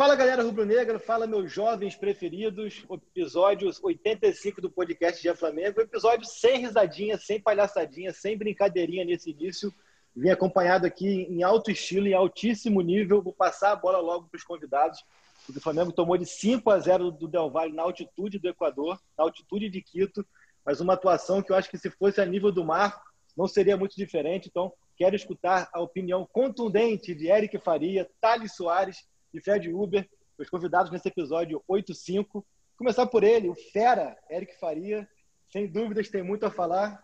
Fala galera rubro-negra, fala meus jovens preferidos, episódios 85 do podcast Dia Flamengo, episódio sem risadinha, sem palhaçadinha, sem brincadeirinha nesse início. Vim acompanhado aqui em alto estilo, em altíssimo nível. Vou passar a bola logo para os convidados, porque o Flamengo tomou de 5 a 0 do Del Valle na altitude do Equador, na altitude de Quito, mas uma atuação que eu acho que se fosse a nível do mar não seria muito diferente. Então, quero escutar a opinião contundente de Eric Faria, Thales Soares e Fred Uber, os convidados nesse episódio 85. Começar por ele, o fera, Eric Faria. Sem dúvidas, tem muito a falar.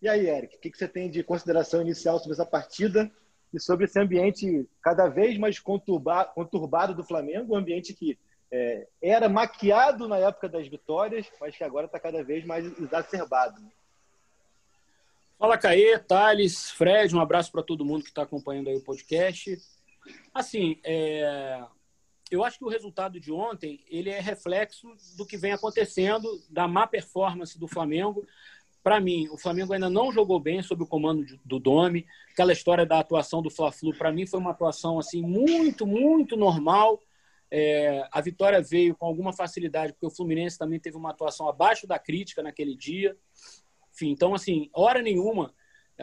E aí, Eric, o que você tem de consideração inicial sobre essa partida e sobre esse ambiente cada vez mais conturbado do Flamengo, um ambiente que é, era maquiado na época das vitórias, mas que agora está cada vez mais exacerbado. Fala, Caê, Thales, Fred, um abraço para todo mundo que está acompanhando aí o podcast. Assim, é... eu acho que o resultado de ontem ele é reflexo do que vem acontecendo, da má performance do Flamengo. Para mim, o Flamengo ainda não jogou bem sob o comando do Domi. Aquela história da atuação do Fla-Flu, para mim, foi uma atuação assim muito, muito normal. É... a vitória veio com alguma facilidade, porque o Fluminense também teve uma atuação abaixo da crítica naquele dia. Enfim, então, assim, hora nenhuma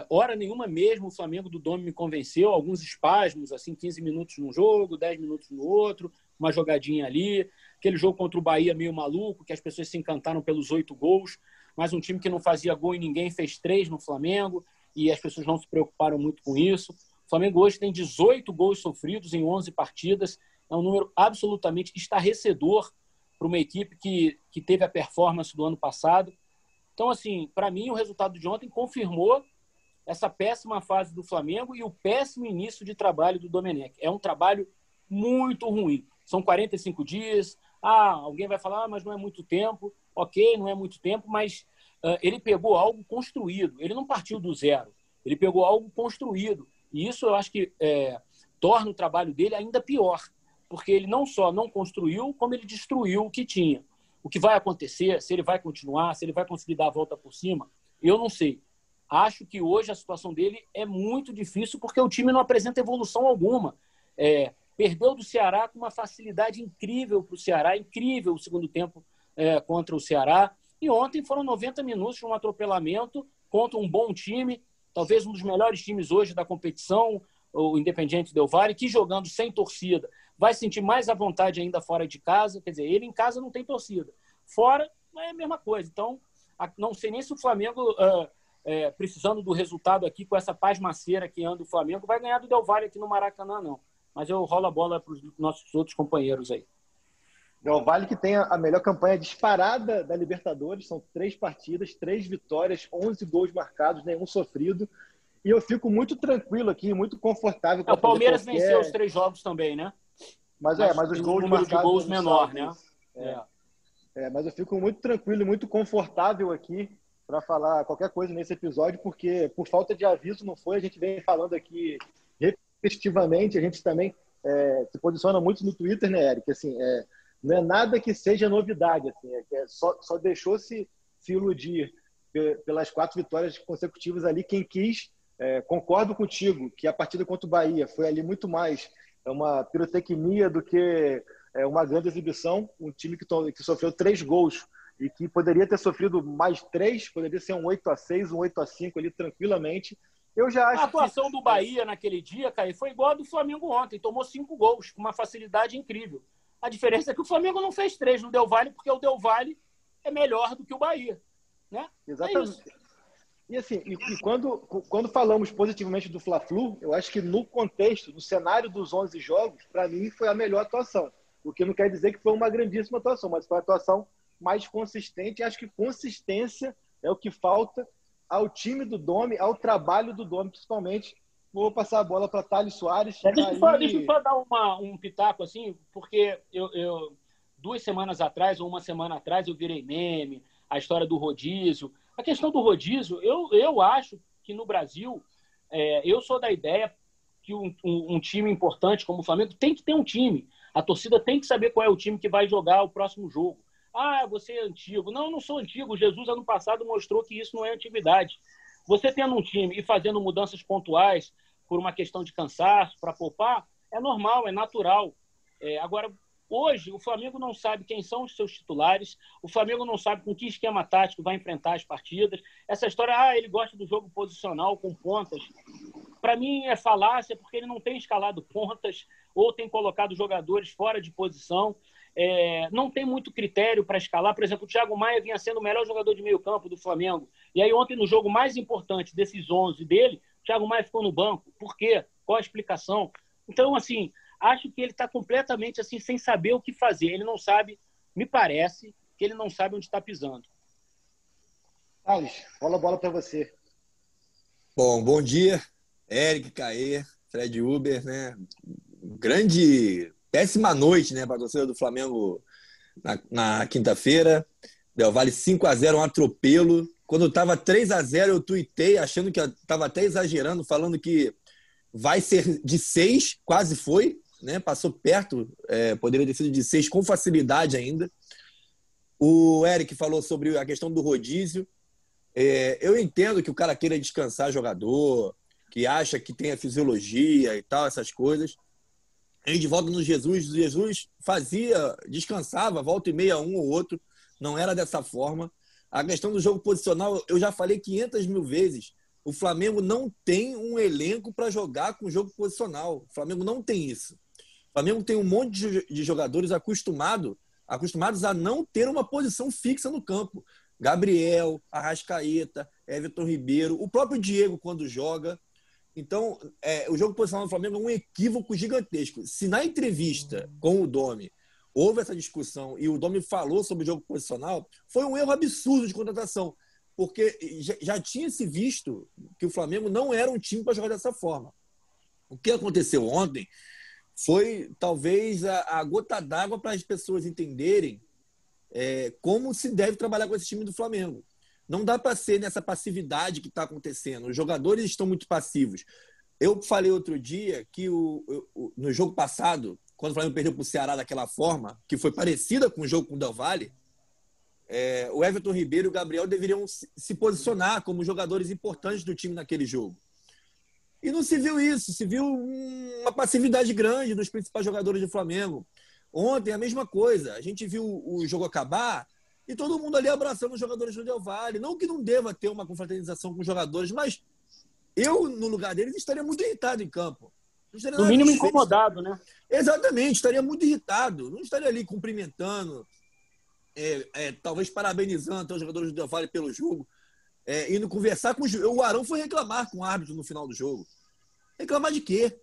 Hora nenhuma mesmo o Flamengo do Domi me convenceu, alguns espasmos, assim, 15 minutos num jogo, 10 minutos no outro, uma jogadinha ali. Aquele jogo contra o Bahia meio maluco, que as pessoas se encantaram pelos oito gols, mas um time que não fazia gol em ninguém fez três no Flamengo e as pessoas não se preocuparam muito com isso. O Flamengo hoje tem 18 gols sofridos em 11 partidas, é um número absolutamente estarrecedor para uma equipe que, que teve a performance do ano passado. Então, assim, para mim, o resultado de ontem confirmou essa péssima fase do Flamengo e o péssimo início de trabalho do Domenech. É um trabalho muito ruim. São 45 dias. Ah, alguém vai falar, ah, mas não é muito tempo. Ok, não é muito tempo, mas uh, ele pegou algo construído. Ele não partiu do zero. Ele pegou algo construído. E isso eu acho que é, torna o trabalho dele ainda pior, porque ele não só não construiu, como ele destruiu o que tinha. O que vai acontecer, se ele vai continuar, se ele vai conseguir dar a volta por cima, eu não sei. Acho que hoje a situação dele é muito difícil porque o time não apresenta evolução alguma. É, perdeu do Ceará com uma facilidade incrível para o Ceará, incrível o segundo tempo é, contra o Ceará. E ontem foram 90 minutos de um atropelamento contra um bom time, talvez um dos melhores times hoje da competição, o Independiente Del Valle, que jogando sem torcida vai sentir mais à vontade ainda fora de casa. Quer dizer, ele em casa não tem torcida. Fora é a mesma coisa. Então, não sei nem se o Flamengo uh, é, precisando do resultado aqui com essa pasmaceira que anda o Flamengo, vai ganhar do Del Valle aqui no Maracanã, não. Mas eu rolo a bola para os nossos outros companheiros aí. Del Valle que tem a melhor campanha disparada da Libertadores, são três partidas, três vitórias, 11 gols marcados, nenhum sofrido. E eu fico muito tranquilo aqui, muito confortável. É, o Palmeiras qualquer... venceu os três jogos também, né? Mas, mas é, mas os gols marcados de gols menor, né? É. É. é. mas eu fico muito tranquilo, muito confortável aqui para falar qualquer coisa nesse episódio, porque por falta de aviso não foi. A gente vem falando aqui repetitivamente, a gente também é, se posiciona muito no Twitter, né, Eric? Assim, é, não é nada que seja novidade, assim, é, é só, só deixou-se se iludir pelas quatro vitórias consecutivas ali. Quem quis, é, concordo contigo que a partida contra o Bahia foi ali muito mais uma pirotecnia do que é, uma grande exibição. Um time que, que sofreu três gols e que poderia ter sofrido mais três, poderia ser um 8 a 6 um 8 a 5 ali tranquilamente. Eu já acho a atuação que... do Bahia naquele dia, Caio, foi igual a do Flamengo ontem. Tomou cinco gols, com uma facilidade incrível. A diferença é que o Flamengo não fez três no Del Valle, porque o Del Valle é melhor do que o Bahia. Né? É Exatamente. É e assim, e, e, quando, quando falamos positivamente do Fla-Flu, eu acho que no contexto, no cenário dos 11 jogos, para mim foi a melhor atuação. O que não quer dizer que foi uma grandíssima atuação, mas foi uma atuação mais consistente. Acho que consistência é o que falta ao time do Dome, ao trabalho do Dome, principalmente. Vou passar a bola para Thales Soares. É, deixa, eu só, deixa eu só dar uma, um pitaco, assim, porque eu, eu duas semanas atrás ou uma semana atrás eu virei meme, a história do rodízio. A questão do rodízio, eu, eu acho que no Brasil, é, eu sou da ideia que um, um, um, time importante como o Flamengo tem que ter um time. A torcida tem que saber qual é o time que vai jogar o próximo jogo. Ah, você é antigo. Não, eu não sou antigo. Jesus, ano passado, mostrou que isso não é antiguidade. Você tendo um time e fazendo mudanças pontuais por uma questão de cansaço, para poupar, é normal, é natural. É, agora, hoje, o Flamengo não sabe quem são os seus titulares, o Flamengo não sabe com que esquema tático vai enfrentar as partidas. Essa história, ah, ele gosta do jogo posicional com pontas. Para mim é falácia, porque ele não tem escalado pontas ou tem colocado jogadores fora de posição. É, não tem muito critério para escalar. Por exemplo, o Thiago Maia vinha sendo o melhor jogador de meio campo do Flamengo. E aí, ontem, no jogo mais importante desses 11 dele, o Thiago Maia ficou no banco. Por quê? Qual a explicação? Então, assim, acho que ele está completamente assim, sem saber o que fazer. Ele não sabe, me parece, que ele não sabe onde está pisando. Carlos, bola a bola para você. Bom, bom dia, Eric, Caê, Fred Uber, né? Grande péssima noite, né, para a torcida do Flamengo na, na quinta-feira. Del Vale 5 a 0 um atropelo. Quando estava 3 a 0 eu tuitei, achando que estava até exagerando, falando que vai ser de 6, quase foi, né? Passou perto, é, poderia ter sido de 6 com facilidade ainda. O Eric falou sobre a questão do rodízio. É, eu entendo que o cara queira descansar jogador, que acha que tem a fisiologia e tal, essas coisas gente volta no Jesus, Jesus fazia, descansava, volta e meia um ou outro, não era dessa forma. A questão do jogo posicional, eu já falei 500 mil vezes, o Flamengo não tem um elenco para jogar com jogo posicional. O Flamengo não tem isso. O Flamengo tem um monte de jogadores acostumado, acostumados a não ter uma posição fixa no campo. Gabriel, Arrascaeta, Everton Ribeiro, o próprio Diego quando joga. Então, é, o jogo posicional do Flamengo é um equívoco gigantesco. Se na entrevista com o Domi houve essa discussão e o Domi falou sobre o jogo posicional, foi um erro absurdo de contratação, porque já, já tinha se visto que o Flamengo não era um time para jogar dessa forma. O que aconteceu ontem foi talvez a, a gota d'água para as pessoas entenderem é, como se deve trabalhar com esse time do Flamengo. Não dá para ser nessa passividade que está acontecendo. Os jogadores estão muito passivos. Eu falei outro dia que o, o, no jogo passado, quando o Flamengo perdeu para o Ceará daquela forma, que foi parecida com o jogo com o Del Valle, é, o Everton Ribeiro e o Gabriel deveriam se posicionar como jogadores importantes do time naquele jogo. E não se viu isso, se viu uma passividade grande dos principais jogadores do Flamengo. Ontem, a mesma coisa. A gente viu o jogo acabar, e todo mundo ali abraçando os jogadores do Del Valle. Não que não deva ter uma confraternização com os jogadores, mas eu, no lugar deles, estaria muito irritado em campo. No mínimo incomodado, né? Exatamente, estaria muito irritado. Não estaria ali cumprimentando, é, é, talvez parabenizando os jogadores do Del Valle pelo jogo, é, indo conversar com os. O Arão foi reclamar com o árbitro no final do jogo. Reclamar de quê?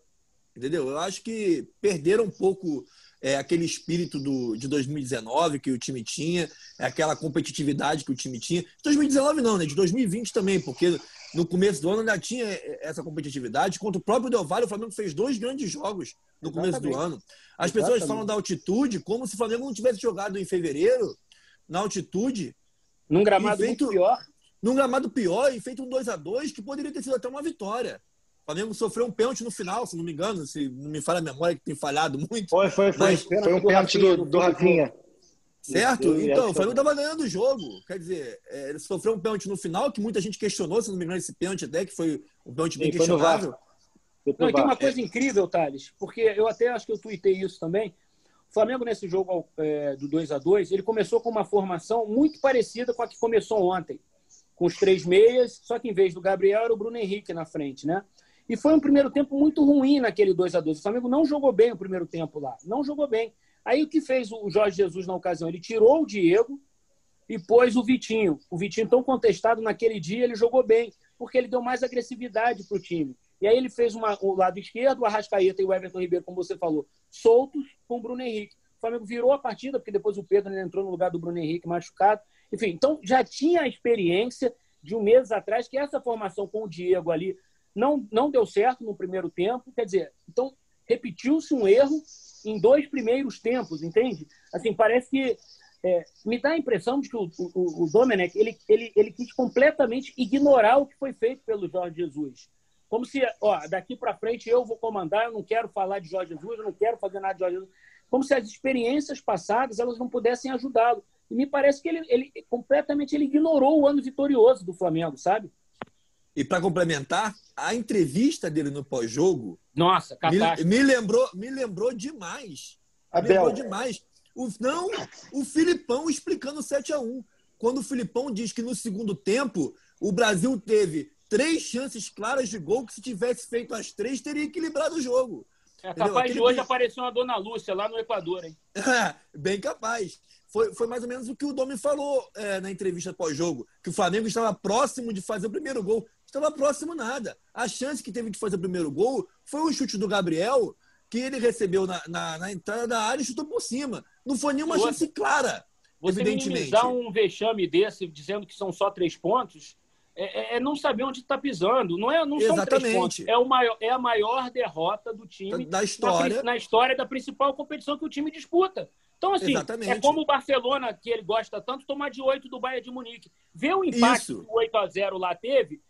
Entendeu? Eu acho que perderam um pouco é, aquele espírito do, de 2019 que o time tinha, é aquela competitividade que o time tinha. De 2019 não, né? De 2020 também, porque no começo do ano ainda tinha essa competitividade. Contra o próprio Del Valle, o Flamengo fez dois grandes jogos no começo do ano. As pessoas Exatamente. falam da altitude como se o Flamengo não tivesse jogado em fevereiro, na altitude. Num gramado feito, pior. Num gramado pior e feito um 2 a 2 que poderia ter sido até uma vitória. O Flamengo sofreu um pênalti no final, se não me engano, se não me falha a memória, que tem falhado muito. Foi, foi, foi. Mas, foi um pênalti do, do Rafinha. Certo? Então, o Flamengo estava ganhando o jogo. Quer dizer, é, ele sofreu um pênalti no final, que muita gente questionou, se não me engano, esse pênalti até, que foi um pênalti bem questionável. Não, e tem uma coisa incrível, Thales, porque eu até acho que eu tuitei isso também. O Flamengo, nesse jogo é, do 2 a 2 ele começou com uma formação muito parecida com a que começou ontem, com os três meias, só que em vez do Gabriel era o Bruno Henrique na frente, né? E foi um primeiro tempo muito ruim naquele 2 a 2 O Flamengo não jogou bem o primeiro tempo lá. Não jogou bem. Aí o que fez o Jorge Jesus na ocasião? Ele tirou o Diego e pôs o Vitinho. O Vitinho, tão contestado naquele dia, ele jogou bem, porque ele deu mais agressividade para o time. E aí ele fez uma, o lado esquerdo, o Arrascaeta e o Everton Ribeiro, como você falou, soltos com o Bruno Henrique. O Flamengo virou a partida, porque depois o Pedro entrou no lugar do Bruno Henrique machucado. Enfim, então já tinha a experiência de um mês atrás que essa formação com o Diego ali não, não deu certo no primeiro tempo. Quer dizer, então repetiu-se um erro em dois primeiros tempos, entende? Assim, parece que é, me dá a impressão de que o, o, o Domenech ele, ele, ele quis completamente ignorar o que foi feito pelo Jorge Jesus. Como se, ó, daqui para frente eu vou comandar, eu não quero falar de Jorge Jesus, eu não quero fazer nada de Jorge Jesus. Como se as experiências passadas elas não pudessem ajudá-lo. E me parece que ele, ele completamente ele ignorou o ano vitorioso do Flamengo, sabe? E para complementar, a entrevista dele no pós-jogo. Nossa, me, me, lembrou, me lembrou demais. Me lembrou demais. O, não, o Filipão explicando 7 a 1 Quando o Filipão diz que no segundo tempo o Brasil teve três chances claras de gol, que se tivesse feito as três, teria equilibrado o jogo. É capaz de hoje aparecer uma Dona Lúcia lá no Equador, hein? É, bem capaz. Foi, foi mais ou menos o que o Domi falou é, na entrevista pós-jogo, que o Flamengo estava próximo de fazer o primeiro gol. Estava próximo nada. A chance que teve de fazer o primeiro gol foi o chute do Gabriel, que ele recebeu na, na, na entrada da área e chutou por cima. Não foi nenhuma chance clara, você minimizar um vexame desse, dizendo que são só três pontos, é, é, é não saber onde está pisando. Não, é, não são Exatamente. três pontos. É, o maior, é a maior derrota do time da história. Na, na história da principal competição que o time disputa. Então, assim, Exatamente. é como o Barcelona, que ele gosta tanto, tomar de 8 do Bayern de Munique. Vê o impacto Isso. que o 8 a 0 lá teve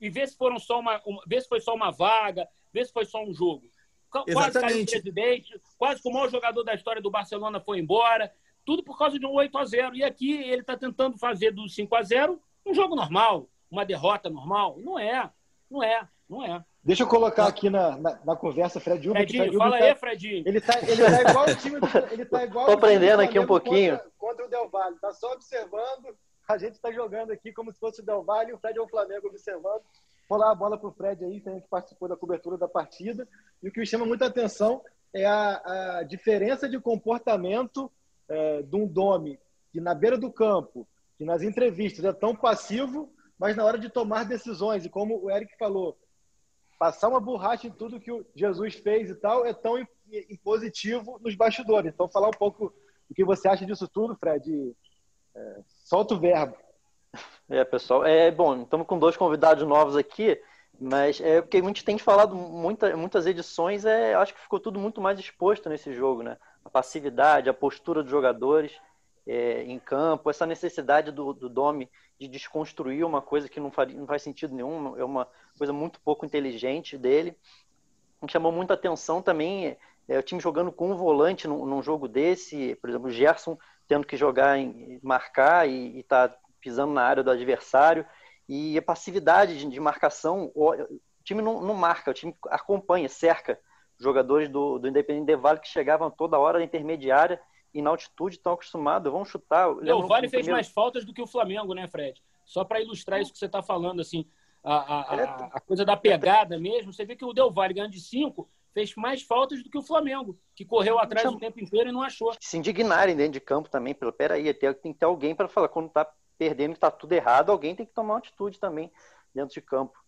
e vê se, foram só uma, uma, vê se foi só uma vaga, vê se foi só um jogo. Quase Exatamente. caiu o presidente, quase que o maior jogador da história do Barcelona foi embora. Tudo por causa de um 8 a 0 E aqui ele está tentando fazer do 5 a 0 um jogo normal uma derrota normal? Não é, não é, não é. Deixa eu colocar aqui na, na, na conversa Fred Uber. Fredinho, Fred fala tá, aí, Fredinho. Ele tá, ele tá igual o time do, ele tá igual Tô aprendendo aqui um pouquinho. Contra, contra, o Del Valle. Tá só observando. A gente está jogando aqui como se fosse o Del Valle o Fred é o Flamengo observando. Vou lá a bola para o Fred aí, que participou da cobertura da partida. E o que me chama muita atenção é a, a diferença de comportamento é, de um Domi que na beira do campo, que nas entrevistas é tão passivo mas na hora de tomar decisões, e como o Eric falou, passar uma borracha em tudo que o Jesus fez e tal é tão impositivo nos bastidores. Então, falar um pouco o que você acha disso tudo, Fred. É, solta o verbo. É, pessoal. É bom, estamos com dois convidados novos aqui, mas é porque a gente tem falado muita, muitas edições, é, acho que ficou tudo muito mais exposto nesse jogo, né? A passividade, a postura dos jogadores é, em campo, essa necessidade do, do Domi de desconstruir uma coisa que não, faria, não faz sentido nenhum, é uma coisa muito pouco inteligente dele. Me chamou muita atenção também é, o time jogando com um volante num, num, jogo desse, por exemplo, o Gerson tendo que jogar, em, marcar e estar tá pisando na área do adversário, e a passividade de, de marcação, o, o time não, não, marca, o time acompanha, cerca jogadores do, do Independente de Vale que chegavam toda hora na intermediária e na altitude estão acostumados, vão chutar. o Vale fez primeiro... mais faltas do que o Flamengo, né, Fred? Só para ilustrar isso que você está falando, assim, a, a, a, a, coisa da pegada mesmo, você vê que o Del Valle ganhando de cinco fez mais faltas do que o Flamengo, que correu atrás o tempo inteiro e não achou. Se indignarem dentro de campo também, pelo peraí, tem que ter alguém para falar, quando está perdendo que está tudo errado, alguém tem que tomar uma atitude também dentro de campo.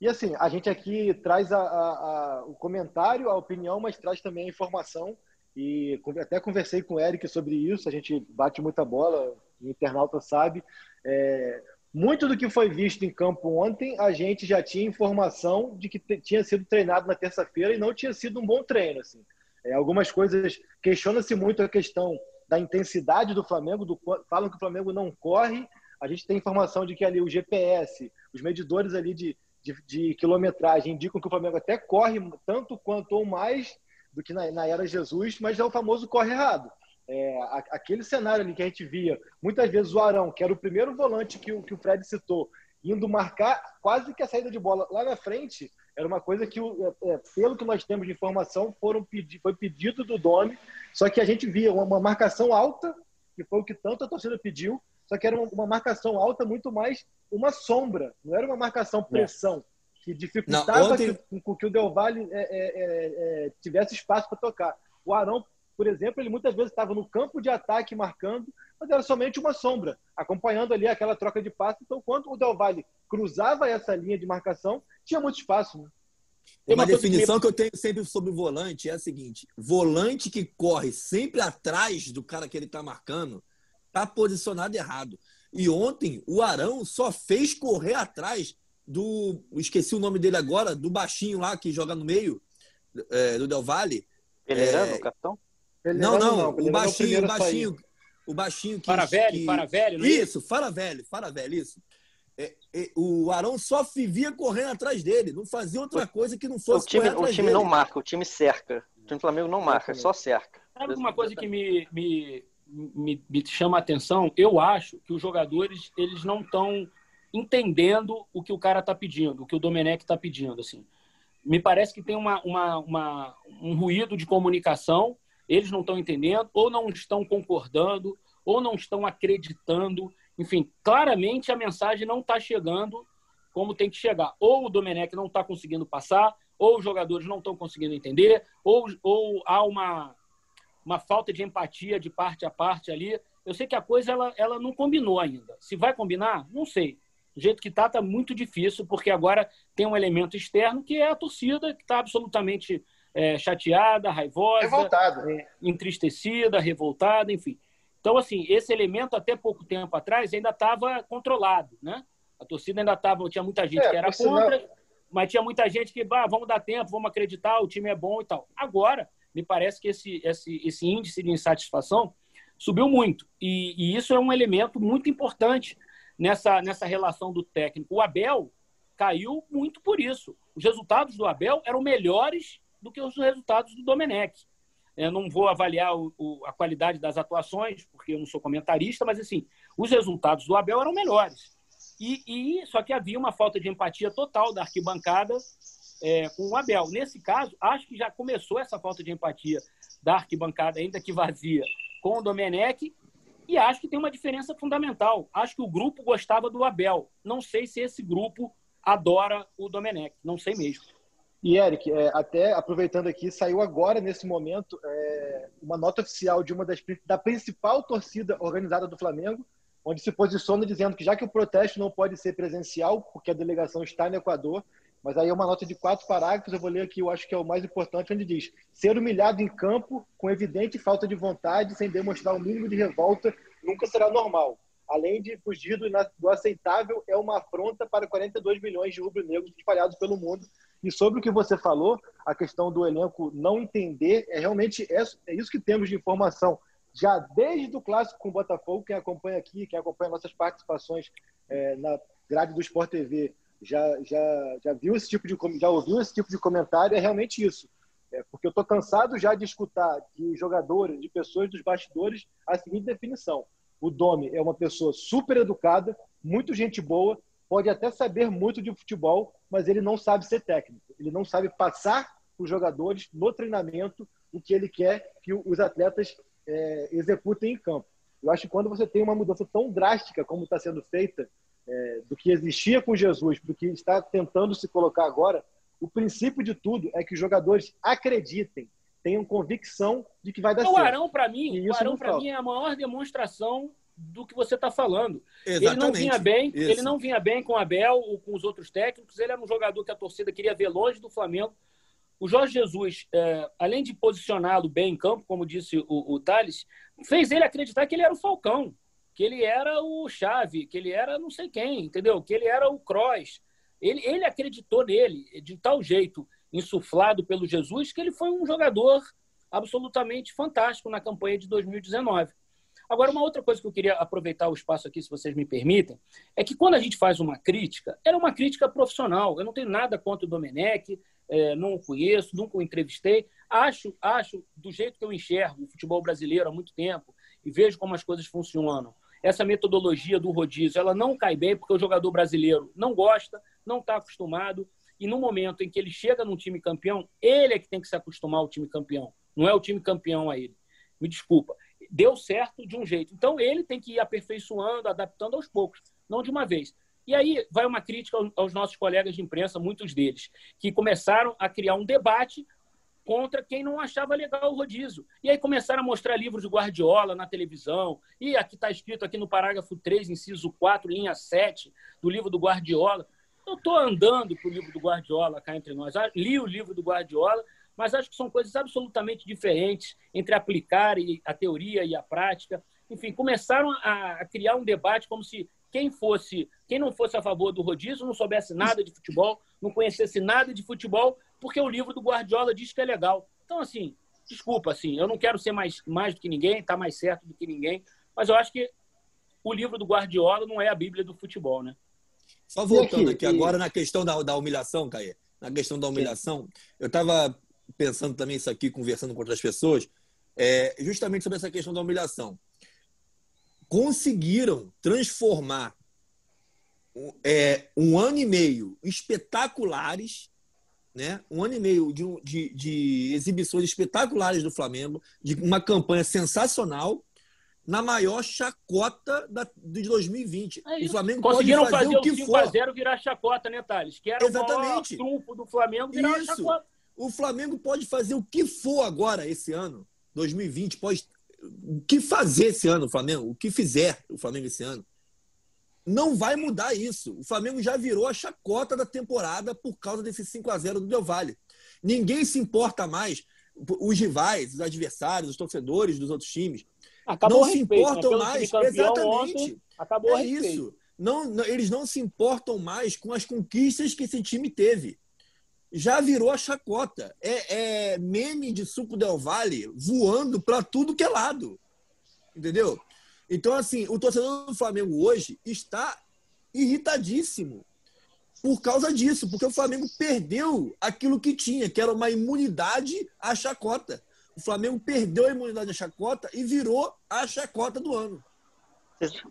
E assim, a gente aqui traz a, o comentário, a opinião, mas traz também a informação e até conversei com o Eric sobre isso, a gente bate muita bola, o internauta sabe. É, muito do que foi visto em campo ontem, a gente já tinha informação de que tinha sido treinado na terça-feira e não tinha sido um bom treino. Assim. É, algumas coisas questiona-se muito a questão da intensidade do Flamengo, do, falam que o Flamengo não corre. A gente tem informação de que ali o GPS, os medidores ali de, de, de quilometragem indicam que o Flamengo até corre tanto quanto ou mais do que na, na era Jesus, mas é o famoso corre errado. É, aquele cenário ali que a gente via, muitas vezes o Arão, que era o primeiro volante que o, que o Fred citou, indo marcar quase que a saída de bola lá na frente, era uma coisa que, é, é, pelo que nós temos de informação, foram pedi foi pedido do Domi, só que a gente via uma, marcação alta, que foi o que tanto a torcida pediu, só que era uma, uma marcação alta muito mais uma sombra, não era uma marcação pressão que dificultava não, ontem... que, que, o Del Valle é, é, é, é tivesse espaço para tocar. O Arão, por exemplo, ele muitas vezes estava no campo de ataque marcando, mas era somente uma sombra, acompanhando ali aquela troca de passe. Então, quando o Del Valle cruzava essa linha de marcação, tinha muito espaço. Né? Uma, uma definição que... que eu tenho sempre sobre volante é a seguinte: volante que corre sempre atrás do cara que ele está marcando, está posicionado errado. E ontem o Arão só fez correr atrás do. Esqueci o nome dele agora, do baixinho lá que joga no meio, é, do Del Valle. Pereirano, é, capitão? Não, não, não, o baixinho, o baixinho, o baixinho que. Para velho, que... para velho, não é Isso, para velho, para velho, isso. É, é, o Arão só vivia correndo atrás dele, não fazia outra coisa que não fosse o time, correr atrás O time dele. não marca, o time cerca. O time do Flamengo não marca, só cerca. Sabe uma coisa que me, me, me, me chama a atenção? Eu acho que os jogadores eles não estão entendendo o que o cara está pedindo, o que o Domenech está pedindo. Assim. Me parece que tem uma, uma, uma, um ruído de comunicação, eles não estão entendendo, ou não estão concordando, ou não estão acreditando. Enfim, claramente a mensagem não está chegando como tem que chegar. Ou o Domenech não está conseguindo passar, ou os jogadores não estão conseguindo entender, ou, ou há uma, uma falta de empatia de parte a parte ali. Eu sei que a coisa ela, ela não combinou ainda. Se vai combinar, não sei. Do jeito que está, está muito difícil, porque agora tem um elemento externo que é a torcida, que está absolutamente é, chateada, raivosa, revoltada. É, entristecida, revoltada, enfim. Então, assim, esse elemento até pouco tempo atrás ainda estava controlado, né? A torcida ainda estava, tinha muita gente é, que era contra, não... mas tinha muita gente que, bah, vamos dar tempo, vamos acreditar, o time é bom e tal. Agora, me parece que esse, esse, esse índice de insatisfação subiu muito. E, e isso é um elemento muito importante nessa, nessa relação do técnico. O Abel caiu muito por isso. Os resultados do Abel eram melhores do que os resultados do Domenech. Eu não vou avaliar o, o, a qualidade das atuações, porque eu não sou comentarista, mas assim, os resultados do Abel eram melhores. E, e só que havia uma falta de empatia total da arquibancada é, com o Abel. Nesse caso, acho que já começou essa falta de empatia da arquibancada, ainda que vazia, com o Domenech. E acho que tem uma diferença fundamental. Acho que o grupo gostava do Abel. Não sei se esse grupo adora o Domenech. Não sei mesmo. E, Eric, é, até aproveitando aqui, saiu agora, nesse momento, é, uma nota oficial de uma das da principal torcida organizada do Flamengo, onde se posiciona dizendo que já que o protesto não pode ser presencial, porque a delegação está no Equador, mas aí é uma nota de quatro parágrafos, eu vou ler aqui, eu acho que é o mais importante, onde diz: ser humilhado em campo com evidente falta de vontade, sem demonstrar o mínimo de revolta, nunca será normal. Além de fugir do aceitável, é uma afronta para 42 milhões de rubro-negros espalhados pelo mundo e sobre o que você falou, a questão do elenco não entender, é realmente é, é isso que temos de informação. Já desde o clássico com o Botafogo, quem acompanha aqui, quem acompanha nossas participações é, na grade do Sport TV, já, já, já viu esse tipo de já ouviu esse tipo de comentário, é realmente isso. É, porque eu estou cansado já de escutar de jogadores, de pessoas dos bastidores, a seguinte definição. O Domi é uma pessoa super educada, muito gente boa, pode até saber muito de futebol, mas ele não sabe ser técnico. Ele não sabe passar para os jogadores no treinamento o que ele quer que os atletas é, executem em campo. Eu acho que quando você tem uma mudança tão drástica como está sendo feita é, do que existia com Jesus para o que está tentando se colocar agora, o princípio de tudo é que os jogadores acreditem, tenham convicção de que vai dar o certo. Arão, para mim, o Arão, para mim, é a maior demonstração do que você está falando. Exatamente. Ele não vinha bem, Isso. ele não vinha bem com o Abel ou com os outros técnicos. Ele era um jogador que a torcida queria ver longe do Flamengo. O Jorge Jesus, é, além de posicioná-lo bem em campo, como disse o, o Thales, fez ele acreditar que ele era o Falcão, que ele era o Chave, que ele era não sei quem, entendeu? Que ele era o Cross. Ele, ele acreditou nele de tal jeito, insuflado pelo Jesus, que ele foi um jogador absolutamente fantástico na campanha de 2019. Agora, uma outra coisa que eu queria aproveitar o espaço aqui, se vocês me permitem, é que quando a gente faz uma crítica, ela é uma crítica profissional. Eu não tenho nada contra o Domenech, é, não o conheço, nunca o entrevistei. Acho, acho, do jeito que eu enxergo o futebol brasileiro há muito tempo e vejo como as coisas funcionam, essa metodologia do rodízio, ela não cai bem porque o jogador brasileiro não gosta, não está acostumado, e no momento em que ele chega num time campeão, ele é que tem que se acostumar ao time campeão, não é o time campeão a ele. Me desculpa deu certo de um jeito. Então ele tem que ir aperfeiçoando, adaptando aos poucos, não de uma vez. E aí vai uma crítica aos nossos colegas de imprensa, muitos deles, que começaram a criar um debate contra quem não achava legal o rodízio. E aí começaram a mostrar livros de Guardiola na televisão. E aqui está escrito aqui no parágrafo 3, inciso 4, linha 7, do livro do Guardiola. Eu estou andando para o livro do Guardiola cá entre nós. Ah, li o livro do Guardiola, mas acho que são coisas absolutamente diferentes entre aplicar a teoria e a prática. Enfim, começaram a criar um debate como se quem fosse, quem não fosse a favor do rodízio não soubesse nada de futebol, não conhecesse nada de futebol, porque o livro do Guardiola diz que é legal. Então, assim, desculpa, assim, eu não quero ser mais, mais do que ninguém, estar tá mais certo do que ninguém, mas eu acho que o livro do Guardiola não é a Bíblia do futebol, né? Só voltando aqui, aqui agora na questão da, da humilhação, Caê, na questão da humilhação, Sim. eu estava pensando também isso aqui, conversando com outras pessoas, é, justamente sobre essa questão da humilhação. Conseguiram transformar é, um ano e meio espetaculares, né? um ano e meio de, de, de exibições espetaculares do Flamengo, de uma campanha sensacional, na maior chacota da, de 2020. É o Flamengo Conseguiram fazer, fazer o que 5 for. 5x0 virar chacota, né, Thales? Que era Exatamente. o trunfo do Flamengo virar Isso. chacota. O Flamengo pode fazer o que for agora esse ano, 2020, pode o que fazer esse ano o Flamengo, o que fizer o Flamengo esse ano. Não vai mudar isso. O Flamengo já virou a chacota da temporada por causa desse 5 a 0 do Del Valle. Ninguém se importa mais. Os rivais, os adversários, os torcedores dos outros times. Acabou não se respeito, importam mais. Exatamente. Ontem, acabou é isso. Não, não, eles não se importam mais com as conquistas que esse time teve. Já virou a chacota. É, é meme de suco Del Valle voando para tudo que é lado. Entendeu? Então, assim, o torcedor do Flamengo hoje está irritadíssimo por causa disso, porque o Flamengo perdeu aquilo que tinha, que era uma imunidade à chacota. O Flamengo perdeu a imunidade à chacota e virou a chacota do ano.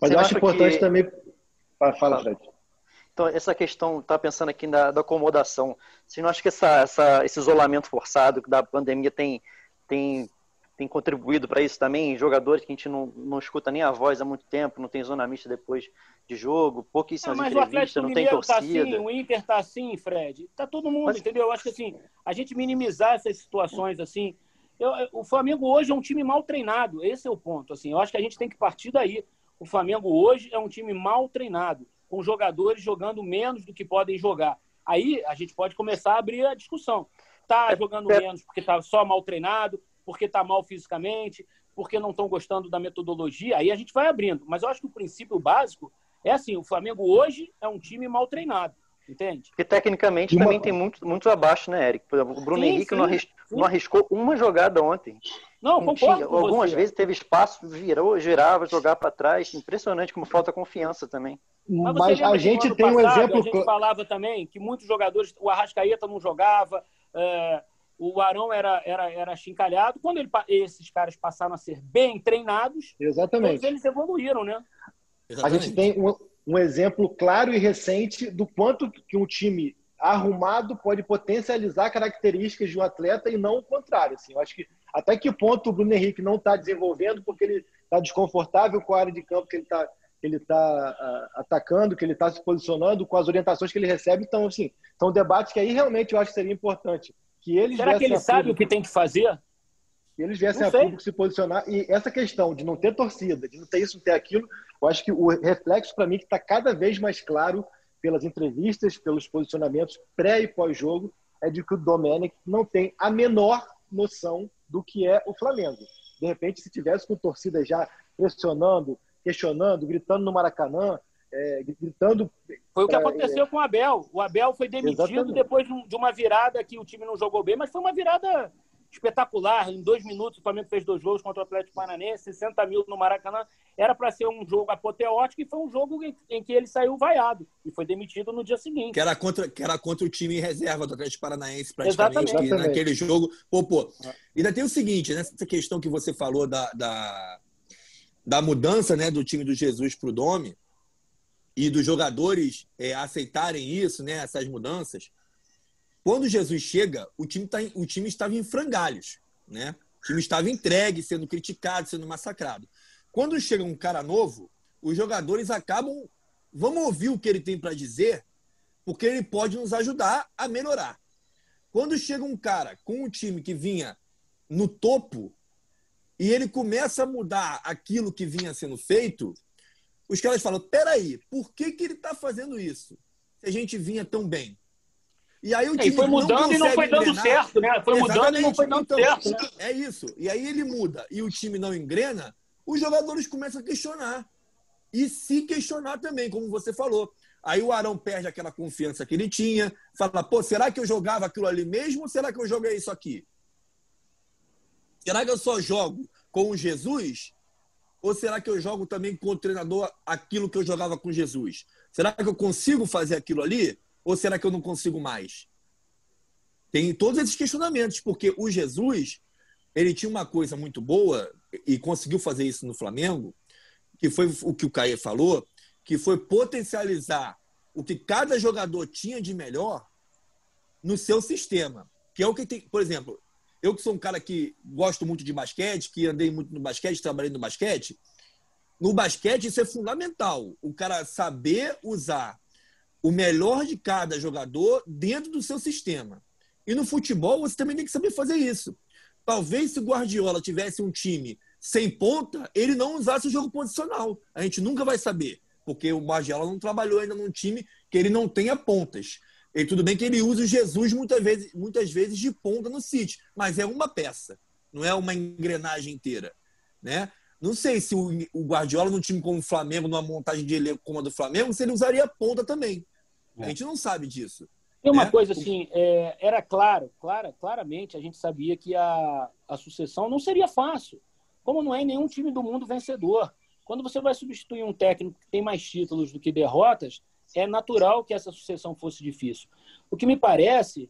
Mas eu acho importante que... também. Fala, Fred. Então, essa questão, tá pensando aqui da, da acomodação. Você não acha que essa, essa, esse isolamento forçado da pandemia tem, tem tem contribuído para isso também. Jogadores que a gente não, não escuta nem a voz há muito tempo, não tem zona mista depois de jogo, pouquíssimas não, entrevistas, não tem torcida. Tá assim, o Inter tá assim, Fred. Tá todo mundo, mas... entendeu? Eu acho que assim, a gente minimizar essas situações assim. Eu, o Flamengo hoje é um time mal treinado, esse é o ponto. Assim, eu acho que a gente tem que partir daí. O Flamengo hoje é um time mal treinado, com jogadores jogando menos do que podem jogar. Aí a gente pode começar a abrir a discussão. Tá jogando é... menos porque tá só mal treinado, porque está mal fisicamente, porque não estão gostando da metodologia, aí a gente vai abrindo. Mas eu acho que o princípio básico é assim: o Flamengo hoje é um time mal treinado. Entende? Porque tecnicamente uma... também tem muito, muito abaixo, né, Eric? Por exemplo, o Bruno sim, Henrique sim, não, arriscou, não, arriscou, uma jogada ontem. Não, concordo. algumas você. vezes teve espaço, virou, girava, jogar para trás. Impressionante como falta confiança também. Mas, Mas a gente tem passado, um exemplo. A gente falava também que muitos jogadores, o Arrascaeta não jogava, é, o Arão era, era, era chincalhado. Quando ele, esses caras passaram a ser bem treinados, Exatamente. eles evoluíram, né? Exatamente. A gente tem um, um, exemplo claro e recente do quanto que um time arrumado pode potencializar características de um atleta e não o contrário. Assim, eu acho que até que ponto o Bruno Henrique não está desenvolvendo porque ele está desconfortável com a área de campo que ele está ele está uh, atacando, que ele está se posicionando, com as orientações que ele recebe. Então, assim, são debates que aí realmente eu acho que seria importante que eles Será que ele sabe o que tem que fazer? Que eles viessem a público se posicionar. E essa questão de não ter torcida, de não ter isso, não ter aquilo, eu acho que o reflexo para mim que está cada vez mais claro pelas entrevistas, pelos posicionamentos pré e pós-jogo, é de que o Domenech não tem a menor noção do que é o Flamengo. De repente, se tivesse com torcida já pressionando, questionando, gritando no Maracanã, é, gritando. Foi o que aconteceu é... com o Abel. O Abel foi demitido Exatamente. depois de uma virada que o time não jogou bem, mas foi uma virada espetacular. Em dois minutos, o Flamengo fez dois gols contra o Atlético Paranaense, 60 mil no Maracanã. Era para ser um jogo apoteótico e foi um jogo em, em, que ele saiu vaiado e foi demitido no dia seguinte. Que era contra, que era contra o time em reserva do Atlético Paranaense, praticamente, Exatamente. naquele jogo. Pô, pô. É. Ainda tem o seguinte, nessa questão que você falou da, da, da mudança né, do time do Jesus para o Dome e dos jogadores é, aceitarem isso, né, essas mudanças, quando Jesus chega, o time, tá, o time estava em frangalhos. Né? O time estava entregue, sendo criticado, sendo massacrado. Quando chega um cara novo, os jogadores acabam. Vamos ouvir o que ele tem para dizer, porque ele pode nos ajudar a melhorar. Quando chega um cara com um time que vinha no topo e ele começa a mudar aquilo que vinha sendo feito, os caras falam: peraí, por que, que ele está fazendo isso? Se a gente vinha tão bem. E aí o time é, foi mudando e não foi dando engrenar. certo, né? Foi Exatamente. mudando e não foi dando então, certo. Né? É isso. E aí ele muda e o time não engrena, os jogadores começam a questionar. E se questionar também, como você falou. Aí o Arão perde aquela confiança que ele tinha, fala, pô, será que eu jogava aquilo ali mesmo ou será que eu joguei isso aqui? Será que eu só jogo com o Jesus? Ou será que eu jogo também com o treinador aquilo que eu jogava com Jesus? Será que eu consigo fazer aquilo ali? Ou será que eu não consigo mais? Tem todos esses questionamentos, porque o Jesus, ele tinha uma coisa muito boa e conseguiu fazer isso no Flamengo, que foi o que o Caio falou, que foi potencializar o que cada jogador tinha de melhor no seu sistema. Que é o que tem, por exemplo, eu que sou um cara que gosto muito de basquete, que andei muito no basquete, trabalhei no basquete, no basquete isso é fundamental. O cara saber usar o melhor de cada jogador dentro do seu sistema. E no futebol você também tem que saber fazer isso. Talvez se o Guardiola tivesse um time sem ponta, ele não usasse o jogo posicional. A gente nunca vai saber, porque o Guardiola não trabalhou ainda num time que ele não tenha pontas. E tudo bem que ele usa o Jesus muitas vezes, muitas vezes de ponta no City, mas é uma peça, não é uma engrenagem inteira, né? Não sei se o, Guardiola num time como o Flamengo, numa montagem de elenco como a do Flamengo, se ele usaria ponta também. A gente não sabe disso. Tem uma né? coisa assim, é, era claro, clara, claramente a gente sabia que a, a sucessão não seria fácil, como não é em nenhum time do mundo vencedor. Quando você vai substituir um técnico que tem mais títulos do que derrotas, é natural que essa sucessão fosse difícil. O que me parece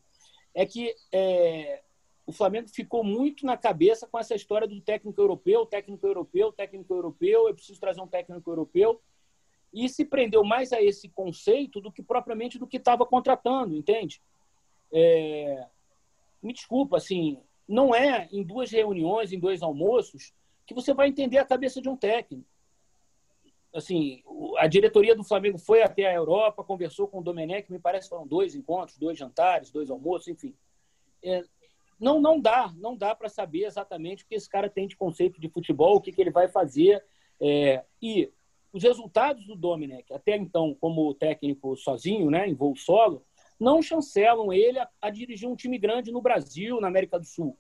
é que é, o Flamengo ficou muito na cabeça com essa história do técnico europeu, técnico europeu, técnico europeu, eu preciso trazer um técnico europeu, e se prendeu mais a esse conceito do que propriamente do que estava contratando, entende? É, me desculpa, assim, não é em duas reuniões, em dois almoços, que você vai entender a cabeça de um técnico assim, a diretoria do Flamengo foi até a Europa, conversou com o Domenech, me parece que foram dois encontros, dois jantares, dois almoços, enfim. É, não, não dá, não dá para saber exatamente o que esse cara tem de conceito de futebol, o que, que ele vai fazer. É, e os resultados do Domenech, até então, como técnico sozinho, né, em voo solo, não chancelam ele a, a dirigir um time grande no Brasil, na América do Sul.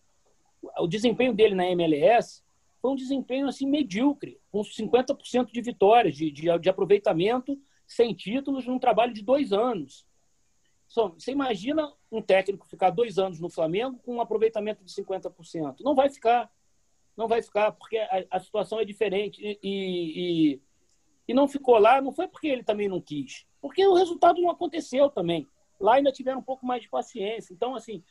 O desempenho dele na MLS foi um desempenho assim medíocre, com 50% de vitórias, de, de, de, aproveitamento, sem títulos, num trabalho de dois anos. Você imagina um técnico ficar dois anos no Flamengo com um aproveitamento de 50%? Não vai ficar. Não vai ficar, porque a, a situação é diferente. E, e, e não ficou lá, não foi porque ele também não quis, porque o resultado não aconteceu também. Lá ainda tiveram um pouco mais de paciência. Então, assim,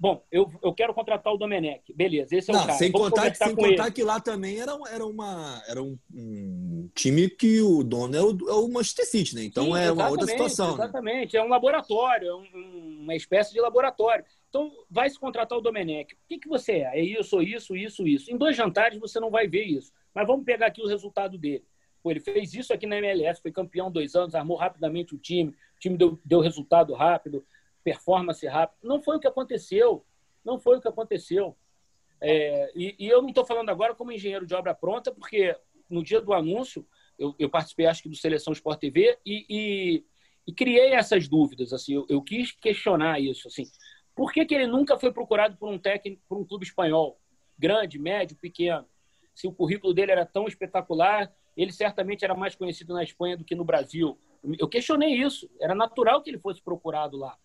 Bom, eu, eu quero contratar o Domenech. Beleza, esse é não, o cara. Sem contar, sem contar que lá também era, era, uma, era um, um time que o dono é o, é o Manchester City, né? Então Sim, é uma outra situação. Né? Exatamente, né? é um laboratório, é um, uma espécie de laboratório. Então, vai se contratar o Domenech. O que, que você é? É isso, isso, isso, isso. Em dois jantares você não vai ver isso. Mas vamos pegar aqui o resultado dele. Pô, ele fez isso aqui na MLS, foi campeão dois anos, armou rapidamente o time, o time deu, deu resultado rápido performance rápida. Não foi o que aconteceu. Não foi o que aconteceu. É, e, e, eu não estou falando agora como engenheiro de obra pronta, porque no dia do anúncio eu, eu participei, acho que, do Seleção Sport TV e, e, e criei essas dúvidas. Assim, eu, eu, quis questionar isso. Assim, por que, que ele nunca foi procurado por um técnico, por um clube espanhol, grande, médio, pequeno? Se o currículo dele era tão espetacular, ele certamente era mais conhecido na Espanha do que no Brasil. Eu questionei isso. Era natural que ele fosse procurado lá.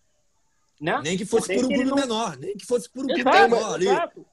Né? Nem que fosse por um clube não... menor, nem que fosse por um clube menor ali. Exato.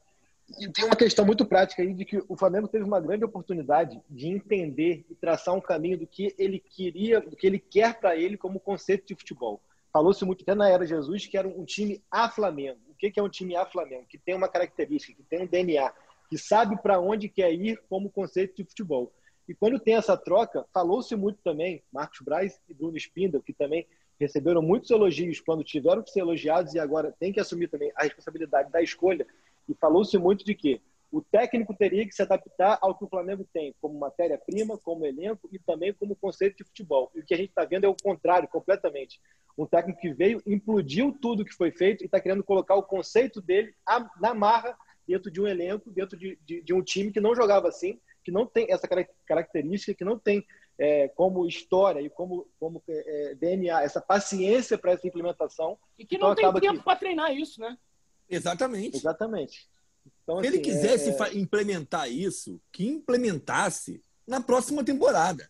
E tem uma questão muito prática aí de que o Flamengo teve uma grande oportunidade de entender e traçar um caminho do que ele queria, do que ele quer para ele como conceito de futebol. Falou-se muito até na era Jesus que era um time a Flamengo. O que é um time a Flamengo? Que tem uma característica, que tem um DNA, que sabe para onde quer ir como conceito de futebol. E quando tem essa troca, falou-se muito também, Marcos Braz e Bruno Spindel, que também receberam muitos elogios quando tiveram que ser elogiados e agora tem que assumir também a responsabilidade da escolha. E falou-se muito de que o técnico teria que se adaptar ao que o Flamengo tem, como matéria-prima, como elenco e também como conceito de futebol. E o que a gente está vendo é o contrário, completamente. Um técnico que veio, implodiu tudo que foi feito e está querendo colocar o conceito dele na marra dentro de um elenco, dentro de, de, de um time que não jogava assim, que não tem essa característica, que não tem é, como história e como, como é, DNA, essa paciência para essa implementação. E que não então, tem tempo que... para treinar isso, né? Exatamente. Exatamente. Então, Se assim, ele quisesse é... implementar isso, que implementasse na próxima temporada.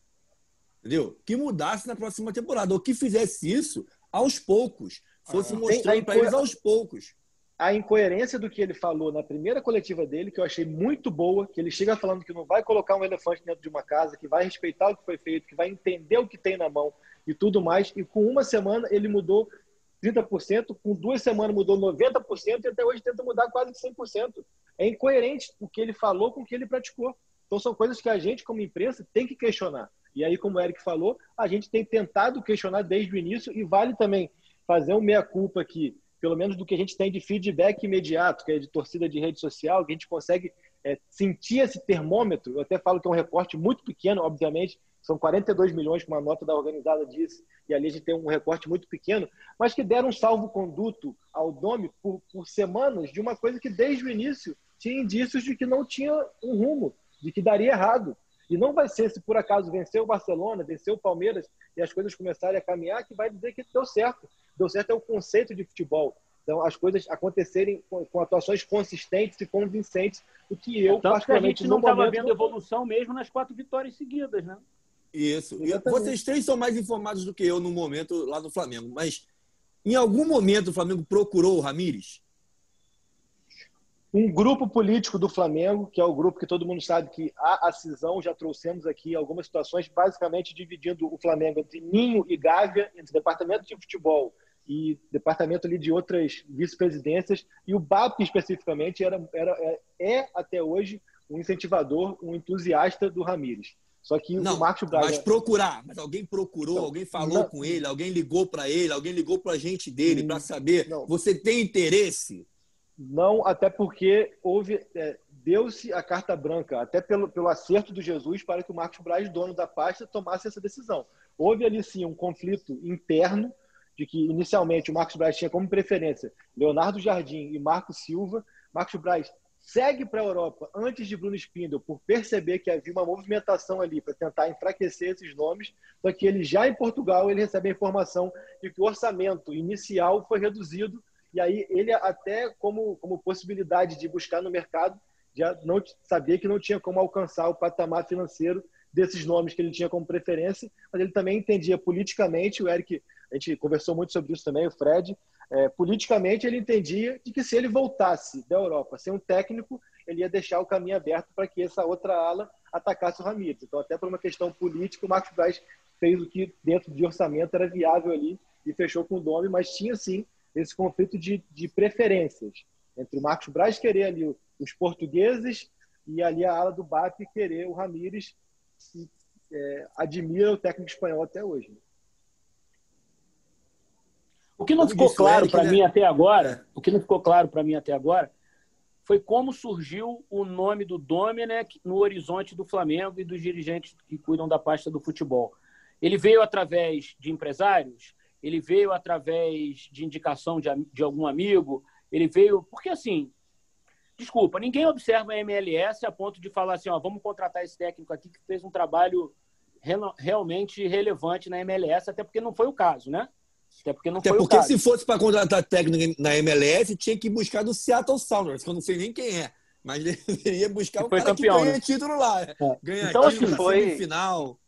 Entendeu? Que mudasse na próxima temporada. Ou que fizesse isso aos poucos. Fosse ah, mostrando para eles aos poucos. A incoerência do que ele falou na primeira coletiva dele, que eu achei muito boa, que ele chega falando que não vai colocar um elefante dentro de uma casa, que vai respeitar o que foi feito, que vai entender o que tem na mão e tudo mais. E com uma semana ele mudou 30%, com duas semanas mudou 90% e até hoje tenta mudar quase 100%. É incoerente o que ele falou com o que ele praticou. Então são coisas que a gente, como imprensa, tem que questionar. E aí, como o Eric falou, a gente tem tentado questionar desde o início e vale também fazer um meia-culpa aqui, pelo menos do que a gente tem de feedback imediato, que é de torcida de rede social, que a gente consegue é, sentir esse termômetro. Eu até falo que é um recorte muito pequeno, obviamente, são 42 milhões, como a nota da organizada diz, e ali a gente tem um recorte muito pequeno, mas que deram um salvo-conduto ao nome por, por semanas de uma coisa que desde o início tinha indícios de que não tinha um rumo, de que daria errado. E não vai ser se por acaso vencer o Barcelona, vencer o Palmeiras e as coisas começarem a caminhar que vai dizer que deu certo. Deu certo é o conceito de futebol. Então, as coisas acontecerem com, com atuações consistentes e convincentes, o que eu, é particularmente, que a gente não estava vendo evolução mesmo nas quatro vitórias seguidas, né? Isso. Vocês três são mais informados do que eu no momento lá no Flamengo, mas em algum momento o Flamengo procurou o Ramires? Um grupo político do Flamengo, que é o grupo que todo mundo sabe que há a cisão, já trouxemos aqui algumas situações, basicamente dividindo o Flamengo entre Ninho e Gávea, entre departamento de futebol e departamento ali de outras vice-presidências, e o BAP especificamente era, era, é, é até hoje um incentivador, um entusiasta do Ramires. Só que não, o Márcio Braga. Mas procurar, mas alguém procurou, não, alguém falou não, com ele, alguém ligou para ele, alguém ligou para a gente dele para saber. Não. Você tem interesse? Não, até porque houve. É, Deu-se a carta branca, até pelo, pelo acerto do Jesus, para que o Marcos Braz, dono da pasta, tomasse essa decisão. Houve ali sim um conflito interno, de que inicialmente o Marcos Braz tinha como preferência Leonardo Jardim e Marcos Silva. Marcos Braz segue para a Europa antes de Bruno Spindel por perceber que havia uma movimentação ali para tentar enfraquecer esses nomes, só que ele já em Portugal ele recebe a informação de que o orçamento inicial foi reduzido e aí ele até como, como possibilidade de buscar no mercado, já não sabia que não tinha como alcançar o patamar financeiro desses nomes que ele tinha como preferência, mas ele também entendia politicamente, o Eric, a gente conversou muito sobre isso também, o Fred, é, politicamente ele entendia de que se ele voltasse da Europa sem um técnico, ele ia deixar o caminho aberto para que essa outra ala atacasse o Ramires. Então, até por uma questão política, o Marcos Braz fez o que dentro de orçamento era viável ali e fechou com o nome, mas tinha sim esse conflito de, de preferências entre o Marcos Braz querer ali os portugueses e ali a ala do BAP querer o Ramires, que é, admira o técnico espanhol até hoje. O que não ficou claro para né? mim até agora, o que não ficou claro para mim até agora, foi como surgiu o nome do Domenech no horizonte do Flamengo e dos dirigentes que cuidam da pasta do futebol. Ele veio através de empresários, ele veio através de indicação de, de algum amigo, ele veio. Porque assim, desculpa, ninguém observa a MLS a ponto de falar assim: ó, vamos contratar esse técnico aqui que fez um trabalho realmente relevante na MLS, até porque não foi o caso, né? Até porque não até foi porque o caso. se fosse para contratar técnico na MLS, tinha que buscar do Seattle Sounders, que eu não sei nem quem é. Mas ele ia buscar um foi cara campeão, que ganha né? título lá. É. Ganha então, título assim, foi final.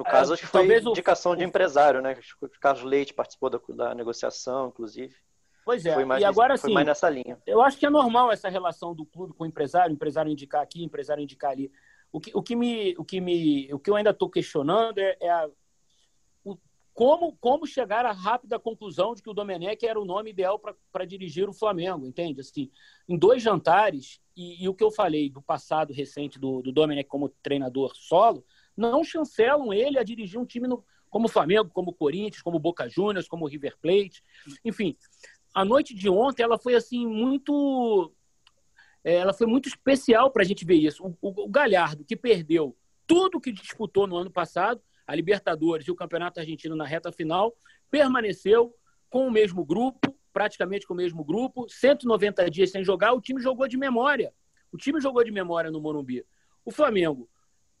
No caso, é, acho que foi indicação o... de empresário, né? O Carlos Leite participou da, da negociação, inclusive. Pois é, mais, e agora sim. mais nessa linha. Eu acho que é normal essa relação do clube com o empresário, o empresário indicar aqui, o empresário indicar ali. O que, o que, me, o que, me, o que eu ainda estou questionando é, é a, o, como, como chegar à rápida conclusão de que o Domenech era o nome ideal para dirigir o Flamengo, entende? Assim, em dois jantares, e, e, o que eu falei do passado recente do, do Domenech como treinador solo, não chancelam ele a dirigir um time no, como o Flamengo, como o Corinthians, como o Boca Juniors, como o River Plate. Enfim, a noite de ontem ela foi assim muito é, ela foi muito especial para a gente ver isso. O, o, o, Galhardo, que perdeu tudo que disputou no ano passado, a Libertadores e o Campeonato Argentino na reta final, permaneceu com o mesmo grupo, praticamente com o mesmo grupo, 190 dias sem jogar, o time jogou de memória. O time jogou de memória no Morumbi. O Flamengo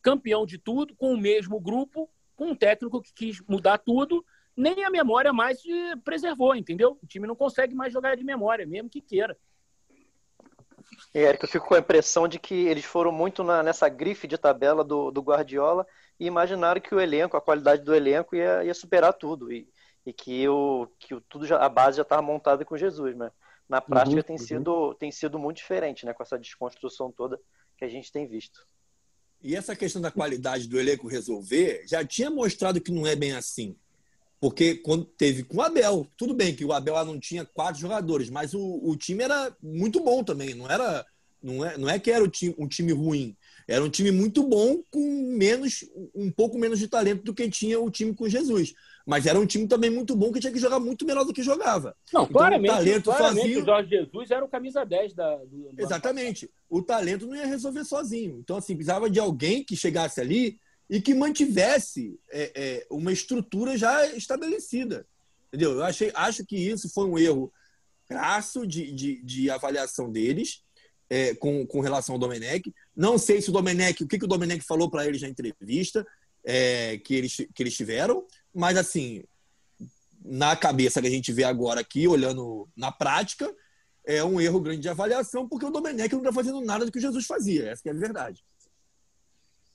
campeão de tudo, com o mesmo grupo, com um técnico que quis mudar tudo, nem a memória mais se preservou, entendeu? O time não consegue mais jogar de memória, mesmo que queira. É, Érico, eu fico com a impressão de que eles foram muito na, nessa grife de tabela do, do, Guardiola e imaginaram que o elenco, a qualidade do elenco ia, ia superar tudo e, e que, o, que o, tudo já, a base já estava montada com Jesus, né? na prática uhum, tem, uhum. Sido, tem sido muito diferente, né? Com essa desconstrução toda que a gente tem visto. E essa questão da qualidade do elenco resolver já tinha mostrado que não é bem assim. Porque quando teve com o Abel, tudo bem que o Abel lá não tinha quatro jogadores, mas o, o time era muito bom também. Não era não é, não é que era time, um time ruim. Era um time muito bom com menos um pouco menos de talento do que tinha o time com Jesus. Mas era um time também muito bom que tinha que jogar muito melhor do que jogava. Não, então, claramente, o talento claramente sozinho... o Jorge Jesus era o camisa 10 da, do, do Exatamente. O talento não ia resolver sozinho. Então, assim, precisava de alguém que chegasse ali e que mantivesse é, é, uma estrutura já estabelecida. Entendeu? Eu achei, acho que isso foi um erro crasso de, de, de avaliação deles é, com, com relação ao Domenech. Não sei se o Domenech, o que, que o Domenech falou para eles na entrevista é, que, eles, que eles tiveram, mas assim, na cabeça que a gente vê agora aqui, olhando na prática, é um erro grande de avaliação, porque o Domenech não está fazendo nada do que Jesus fazia, essa é a verdade.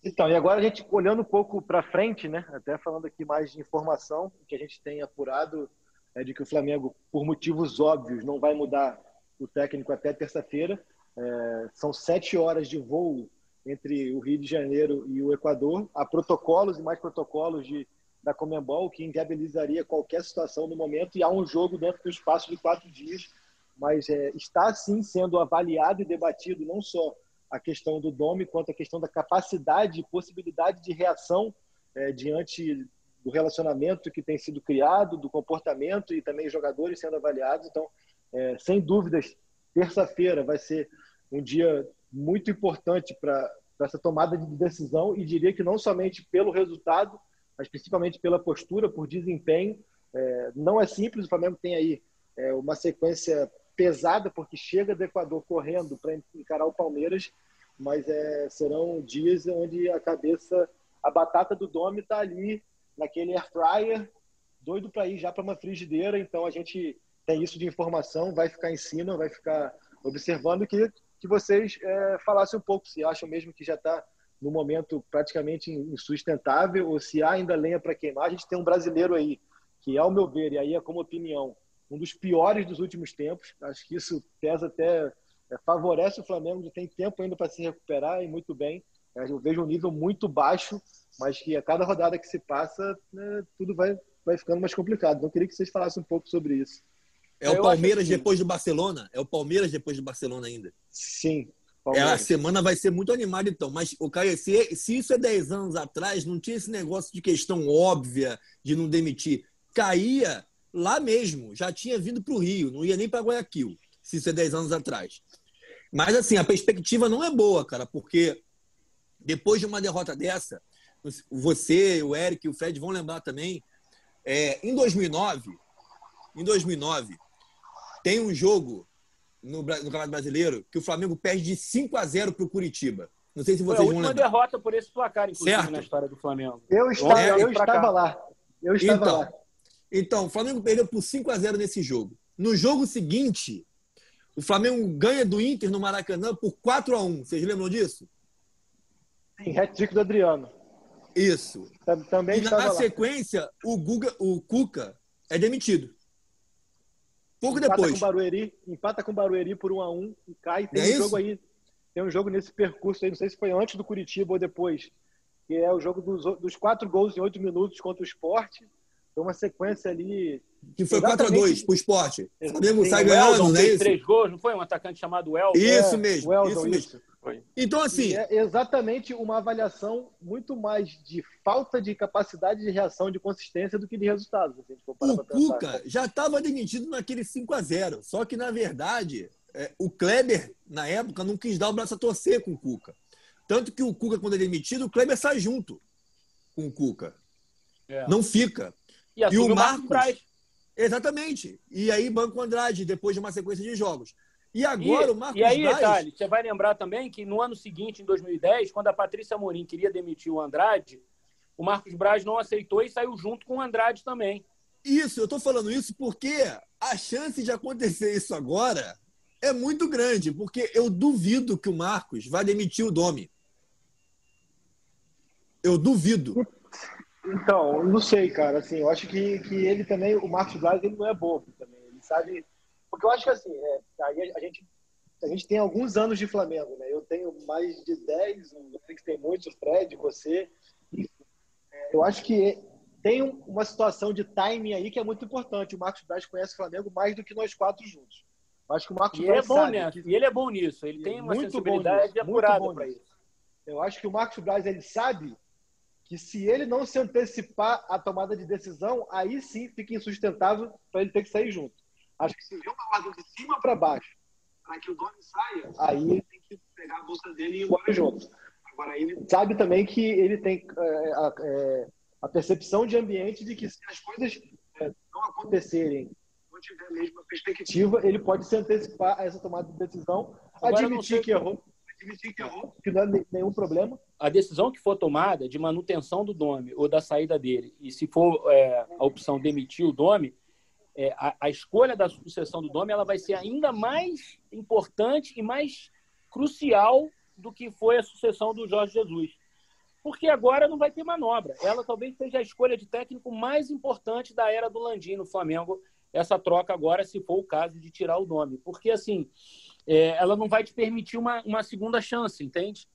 Então, e agora a gente olhando um pouco para frente, né? Até falando aqui mais de informação, que a gente tem apurado é de que o Flamengo, por motivos óbvios, não vai mudar o técnico até terça-feira. É, são sete horas de voo entre o Rio de Janeiro e o Equador. Há protocolos e mais protocolos de, da Comembol que inviabilizaria qualquer situação no momento. E há um jogo dentro do espaço de quatro dias. Mas é, está sim sendo avaliado e debatido não só a questão do Dome, quanto a questão da capacidade e possibilidade de reação é, diante do relacionamento que tem sido criado, do comportamento e também jogadores sendo avaliados. Então, é, sem dúvidas, terça-feira vai ser um dia muito importante para essa tomada de decisão e diria que não somente pelo resultado, mas principalmente pela postura, por desempenho. É, não é simples, o Flamengo tem aí é, uma sequência pesada, porque chega do Equador correndo para encarar o Palmeiras, mas é, serão dias onde a cabeça, a batata do Dome está ali naquele air fryer, doido para ir já para uma frigideira. Então a gente tem isso de informação, vai ficar em cima, vai ficar observando que, que vocês é, falassem um pouco se acham mesmo que já está no momento praticamente insustentável ou se há ainda lenha para queimar. A gente tem um brasileiro aí que, ao meu ver, e aí é como opinião, um dos piores dos últimos tempos. Acho que isso pesa até, é, favorece o Flamengo, que tem tempo ainda para se recuperar e muito bem. É, eu vejo um nível muito baixo, mas que a cada rodada que se passa, né, tudo vai, vai ficando mais complicado. Então, eu queria que vocês falassem um pouco sobre isso. É o Palmeiras depois do Barcelona? É o Palmeiras depois do Barcelona ainda? Sim. É, a semana vai ser muito animada, então. Mas, o Caio, se, se isso é 10 anos atrás, não tinha esse negócio de questão óbvia de não demitir. Caía lá mesmo, já tinha vindo para o Rio, não ia nem para Guayaquil, se isso é 10 anos atrás. Mas, assim, a perspectiva não é boa, cara, porque depois de uma derrota dessa, você, o Eric e o Fred vão lembrar também, é, em 2009, em 2009, tem um jogo no, no Campeonato Brasileiro que o Flamengo perde de 5 a 0 para o Curitiba. Não sei se vocês vão lembrar. Foi a última derrota por esse placar, inclusive, certo? na história do Flamengo. Eu estava, é, eu estava lá. Eu estava então, lá. Então, o Flamengo perdeu por 5 a 0 nesse jogo. No jogo seguinte, o Flamengo ganha do Inter no Maracanã por 4 a 1 Vocês lembram disso? Sim, hat-trick do Adriano. Isso. Também e na, na sequência, o, Guga, o Cuca é demitido. Pouco empata depois. Com Barueri, empata com o Barueri por 1 a 1 e cai. Tem é um jogo aí. Tem um jogo nesse percurso aí, não sei se foi antes do Curitiba ou depois, que é o jogo dos, dos quatro gols em oito minutos contra o esporte. Foi uma sequência ali. Que foi 4x2 pro esporte. O Flamengo sai ganhando, né? Fez três gols, não foi? Um atacante chamado Elton. Isso é, mesmo. Isso mesmo. Isso. Então, assim. E é exatamente uma avaliação muito mais de falta de capacidade de reação, de consistência do que de resultados. o Cuca já estava demitido naquele 5 a 0 Só que, na verdade, é, o Kleber, na época, não quis dar o braço a torcer com o Cuca. Tanto que o Cuca, quando é demitido, o Kleber sai junto com o Cuca. É. Não fica. E, e o Marcos. Braz. Exatamente. E aí, Banco Andrade, depois de uma sequência de jogos. E agora e, o Marcos E aí, Braz... detalhe, você vai lembrar também que no ano seguinte, em 2010, quando a Patrícia Morim queria demitir o Andrade, o Marcos Braz não aceitou e saiu junto com o Andrade também. Isso, eu estou falando isso porque a chance de acontecer isso agora é muito grande, porque eu duvido que o Marcos vai demitir o Domi. Eu duvido. Então, não sei, cara. Assim, eu acho que, que ele também, o Marcos Braz, ele não é bobo também. Ele sabe. Porque que eu acho que assim, é, aí a gente, a gente tem alguns anos de Flamengo, né? Eu tenho mais de 10, o Félix tem muitos, o Fred, você. É, eu acho que tem uma situação de timing aí que é muito importante. O Marcos Braz conhece o Flamengo mais do que nós quatro juntos. Eu acho que o Marcos e Braz é bom que... E ele é bom nisso. Ele tem uma muito sensibilidade apurada para isso. Eu acho que o Marcos Braz ele sabe que se ele não se antecipar à tomada de decisão, aí sim fica insustentável para ele ter que sair junto. Acho que se vier uma ordem de cima para baixo para que o dono saia, aí tem que pegar a bolsa dele e ir embora junto. Agora, ele sabe também que ele tem é, é, a percepção de ambiente de que se as coisas é, não acontecerem, não tiver a mesma perspectiva, ele pode se antecipar a essa tomada de decisão, Agora, admitir que errou, que não é nenhum problema. A decisão que for tomada de manutenção do Dome ou da saída dele, e se for é, a opção demitir o Dome, é, a, a, escolha da sucessão do Dome ela vai ser ainda mais importante e mais crucial do que foi a sucessão do Jorge Jesus porque agora não vai ter manobra. Ela talvez seja a escolha de técnico mais importante da era do Landim no Flamengo, essa troca agora, se for o caso de tirar o nome. Porque, assim, é, ela não vai te permitir uma, uma segunda chance, entende?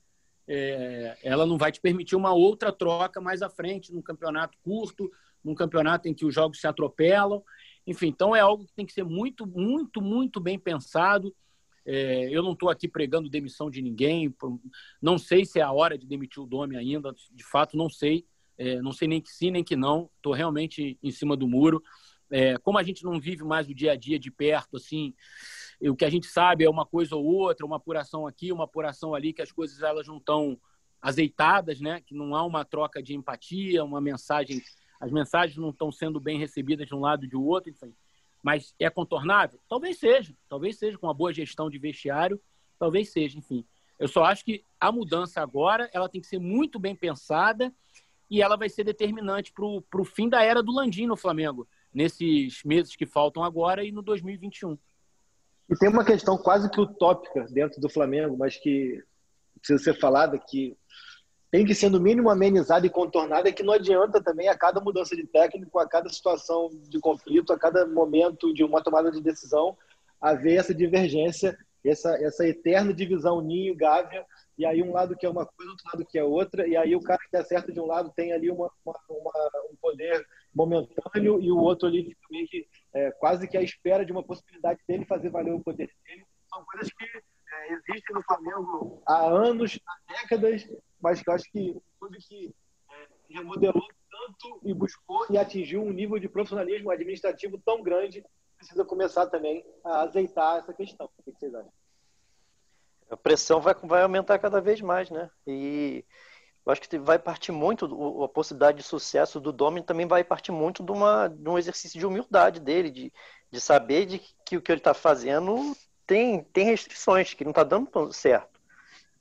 É, ela não vai te permitir uma outra troca mais à frente, num campeonato curto, num campeonato em que os jogos se atropelam. Enfim, então é algo que tem que ser muito, muito, muito bem pensado. É, eu não estou aqui pregando demissão de ninguém, não sei se é a hora de demitir o Dome ainda, de fato não sei, é, não sei nem que sim nem que não, estou realmente em cima do muro. É, como a gente não vive mais o dia a dia de perto, assim, o que a gente sabe é uma coisa ou outra, uma apuração aqui, uma apuração ali, que as coisas elas não estão azeitadas, né? Que não há uma troca de empatia, uma mensagem, as mensagens não estão sendo bem recebidas de um lado e de outro, enfim. Mas é contornável? Talvez seja. Talvez seja, com uma boa gestão de vestiário, talvez seja, enfim. Eu só acho que a mudança agora ela tem que ser muito bem pensada e ela vai ser determinante para o fim da era do Landim no Flamengo, nesses meses que faltam agora e no 2021. E tem uma questão quase que utópica dentro do Flamengo, mas que precisa ser falada, que tem que ser no mínimo amenizada e contornada, é que não adianta também a cada mudança de técnico, a cada situação de conflito, a cada momento de uma tomada de decisão, haver essa divergência, essa, essa eterna divisão ninho, gávea, e aí um lado que é uma coisa, outro lado que é outra, e aí o cara que acerta de um lado tem ali uma, uma, uma um poder momentâneo e o outro ali meio que é, quase que à espera de uma possibilidade dele fazer valer o poder dele. São coisas que é, existem no Flamengo há anos, há décadas, mas que eu acho que o clube que é, remodelou tanto e buscou e atingiu um nível de profissionalismo administrativo tão grande, precisa começar também a azeitar essa questão. O que vocês acham? A pressão vai, vai aumentar cada vez mais, né? E eu acho que vai partir muito, a possibilidade de sucesso do Domi também vai partir muito de, uma, de um exercício de humildade dele, de, de saber de que o que ele está fazendo tem, tem restrições, que não está dando certo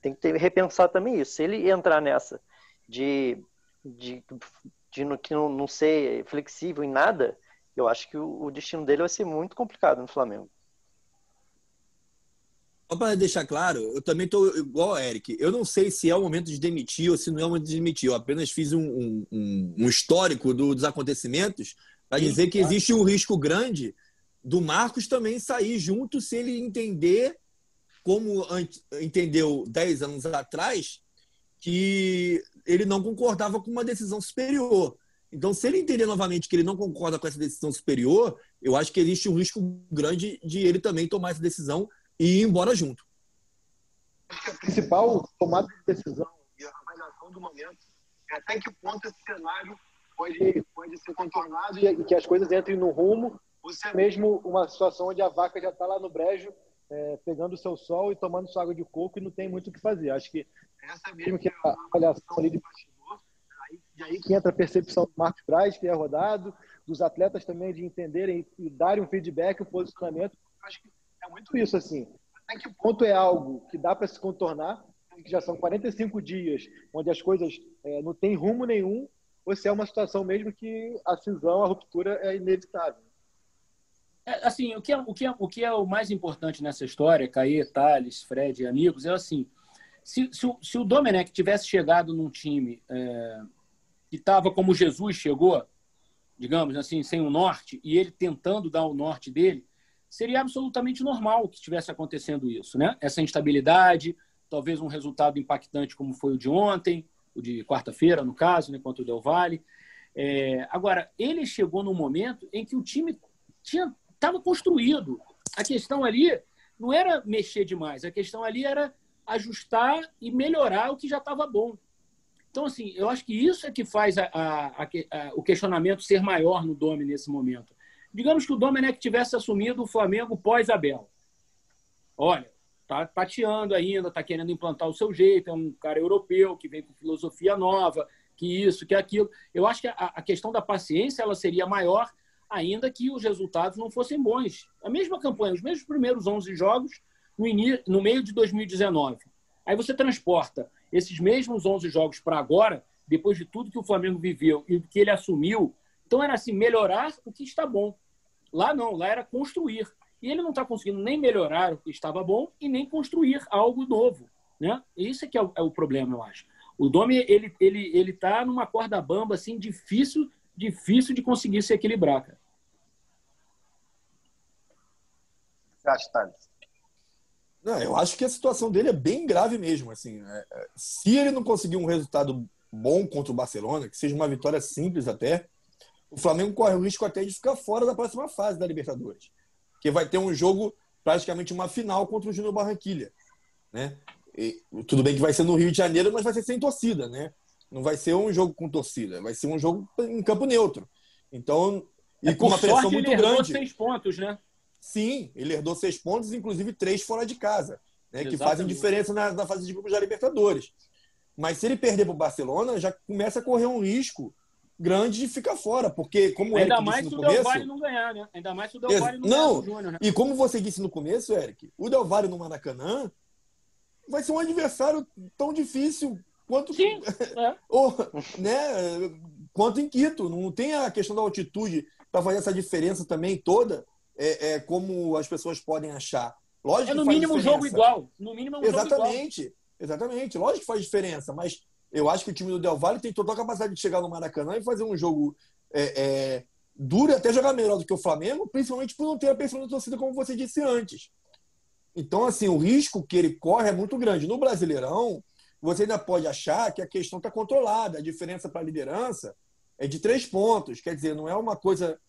tem que ter, repensar também isso. Se ele entrar nessa de, de, de, no, que não, não ser flexível em nada, eu acho que o, o destino dele vai ser muito complicado no Flamengo. Só para deixar claro, eu também estou igual Eric. Eu não sei se é o momento de demitir ou se não é o momento de demitir. Eu apenas fiz um, um, um histórico do, dos acontecimentos para dizer que existe um risco grande do Marcos também sair junto se ele entender como entendeu 10 anos atrás, que ele não concordava com uma decisão superior. Então, se ele entender novamente que ele não concorda com essa decisão superior, eu acho que existe um risco grande de ele também tomar essa decisão e ir embora junto. A principal tomada de decisão e a avaliação do momento é até que ponto esse cenário pode, pode ser contornado e que as coisas entrem no rumo, ou se é mesmo uma situação onde a vaca já está lá no brejo é, pegando o seu sol e tomando sua água de coco e não tem muito o que fazer. Acho que essa mesmo que é a avaliação ali de bastidor, aí, e aí que entra a percepção do Marcos Braz, que é rodado, dos atletas também de entenderem e darem um feedback, um posicionamento. Acho que é muito isso, assim. Até que ponto é algo que dá para se contornar, que já são 45 dias, onde as coisas é, não têm rumo nenhum, ou se é uma situação mesmo que a cisão, a ruptura é inevitável. É, assim, o que, é, o, que é, o que é o mais importante nessa história, Caê, Thales, Fred e amigos, é assim, se, se, se o Domenech tivesse chegado num time é, que estava como Jesus chegou, digamos assim, sem o norte, e ele tentando dar o norte dele, seria absolutamente normal que estivesse acontecendo isso, né? Essa instabilidade, talvez um resultado impactante como foi o de ontem, o de quarta-feira, no caso, né, contra o Del Valle. É, agora, ele chegou num momento em que o time estava construído. A questão ali não era mexer demais, a questão ali era ajustar e melhorar o que já estava bom. Então, assim, eu acho que isso é que faz a, a, a, o questionamento ser maior no Dome nesse momento. Digamos que o Domenech tivesse assumido o Flamengo pós-Abel. Olha, tá pateando ainda, tá querendo implantar o seu jeito, é um cara europeu que vem com filosofia nova, que isso, que aquilo. Eu acho que a, a questão da paciência ela seria maior ainda que os resultados não fossem bons. A mesma campanha, os mesmos primeiros 11 jogos no, início, no meio de 2019. Aí você transporta esses mesmos 11 jogos para agora, depois de tudo que o Flamengo viveu e que ele assumiu. Então era assim, melhorar o que está bom. Lá não, lá era construir. E ele não está conseguindo nem melhorar o que estava bom e nem construir algo novo. Né? Isso é que é o, é o problema, eu acho. O Domi, ele ele ele tá numa corda bamba assim difícil, difícil de conseguir se equilibrar, cara. Não, eu acho que a situação dele é bem grave mesmo. Assim, é, é, se ele não conseguir um resultado bom contra o Barcelona, que seja uma vitória simples até, o Flamengo corre o risco até de ficar fora da próxima fase da Libertadores. Que vai ter um jogo, praticamente uma final contra o Júnior Barranquilha. Né? E, tudo bem que vai ser no Rio de Janeiro, mas vai ser sem torcida, né? Não vai ser um jogo com torcida, vai ser um jogo em campo neutro. Então, e é, com uma pressão muito ele grande. seis pontos, né? Sim, ele herdou seis pontos, inclusive três fora de casa, né? Que fazem diferença na, na fase de grupos da Libertadores. Mas se ele perder para o Barcelona, já começa a correr um risco grande de ficar fora, porque como Ainda Eric mais disse se no o Del Valle não ganhar, né? Ainda mais se o Del Valle não, não ganhar Júnior, né? E como você disse no começo, Eric, o Del Valle no Maracanã vai ser um adversário tão difícil quanto Sim, é. ou, né, quanto em Quito. Não tem a questão da altitude para fazer essa diferença também toda, é, é, como as pessoas podem achar. Lógico é no mínimo um jogo igual. No mínimo é um Exatamente. Jogo igual. Exatamente. Lógico que faz diferença, mas eu acho que o time do Del Valle tem total capacidade de chegar no Maracanã e fazer um jogo é, é, duro e até jogar melhor do que o Flamengo, principalmente por não ter a pressão da torcida, como você disse antes. Então, assim, o risco que ele corre é muito grande. No Brasileirão, você ainda pode achar que a questão está controlada. A diferença para a liderança é de três pontos. Quer dizer, não é uma coisa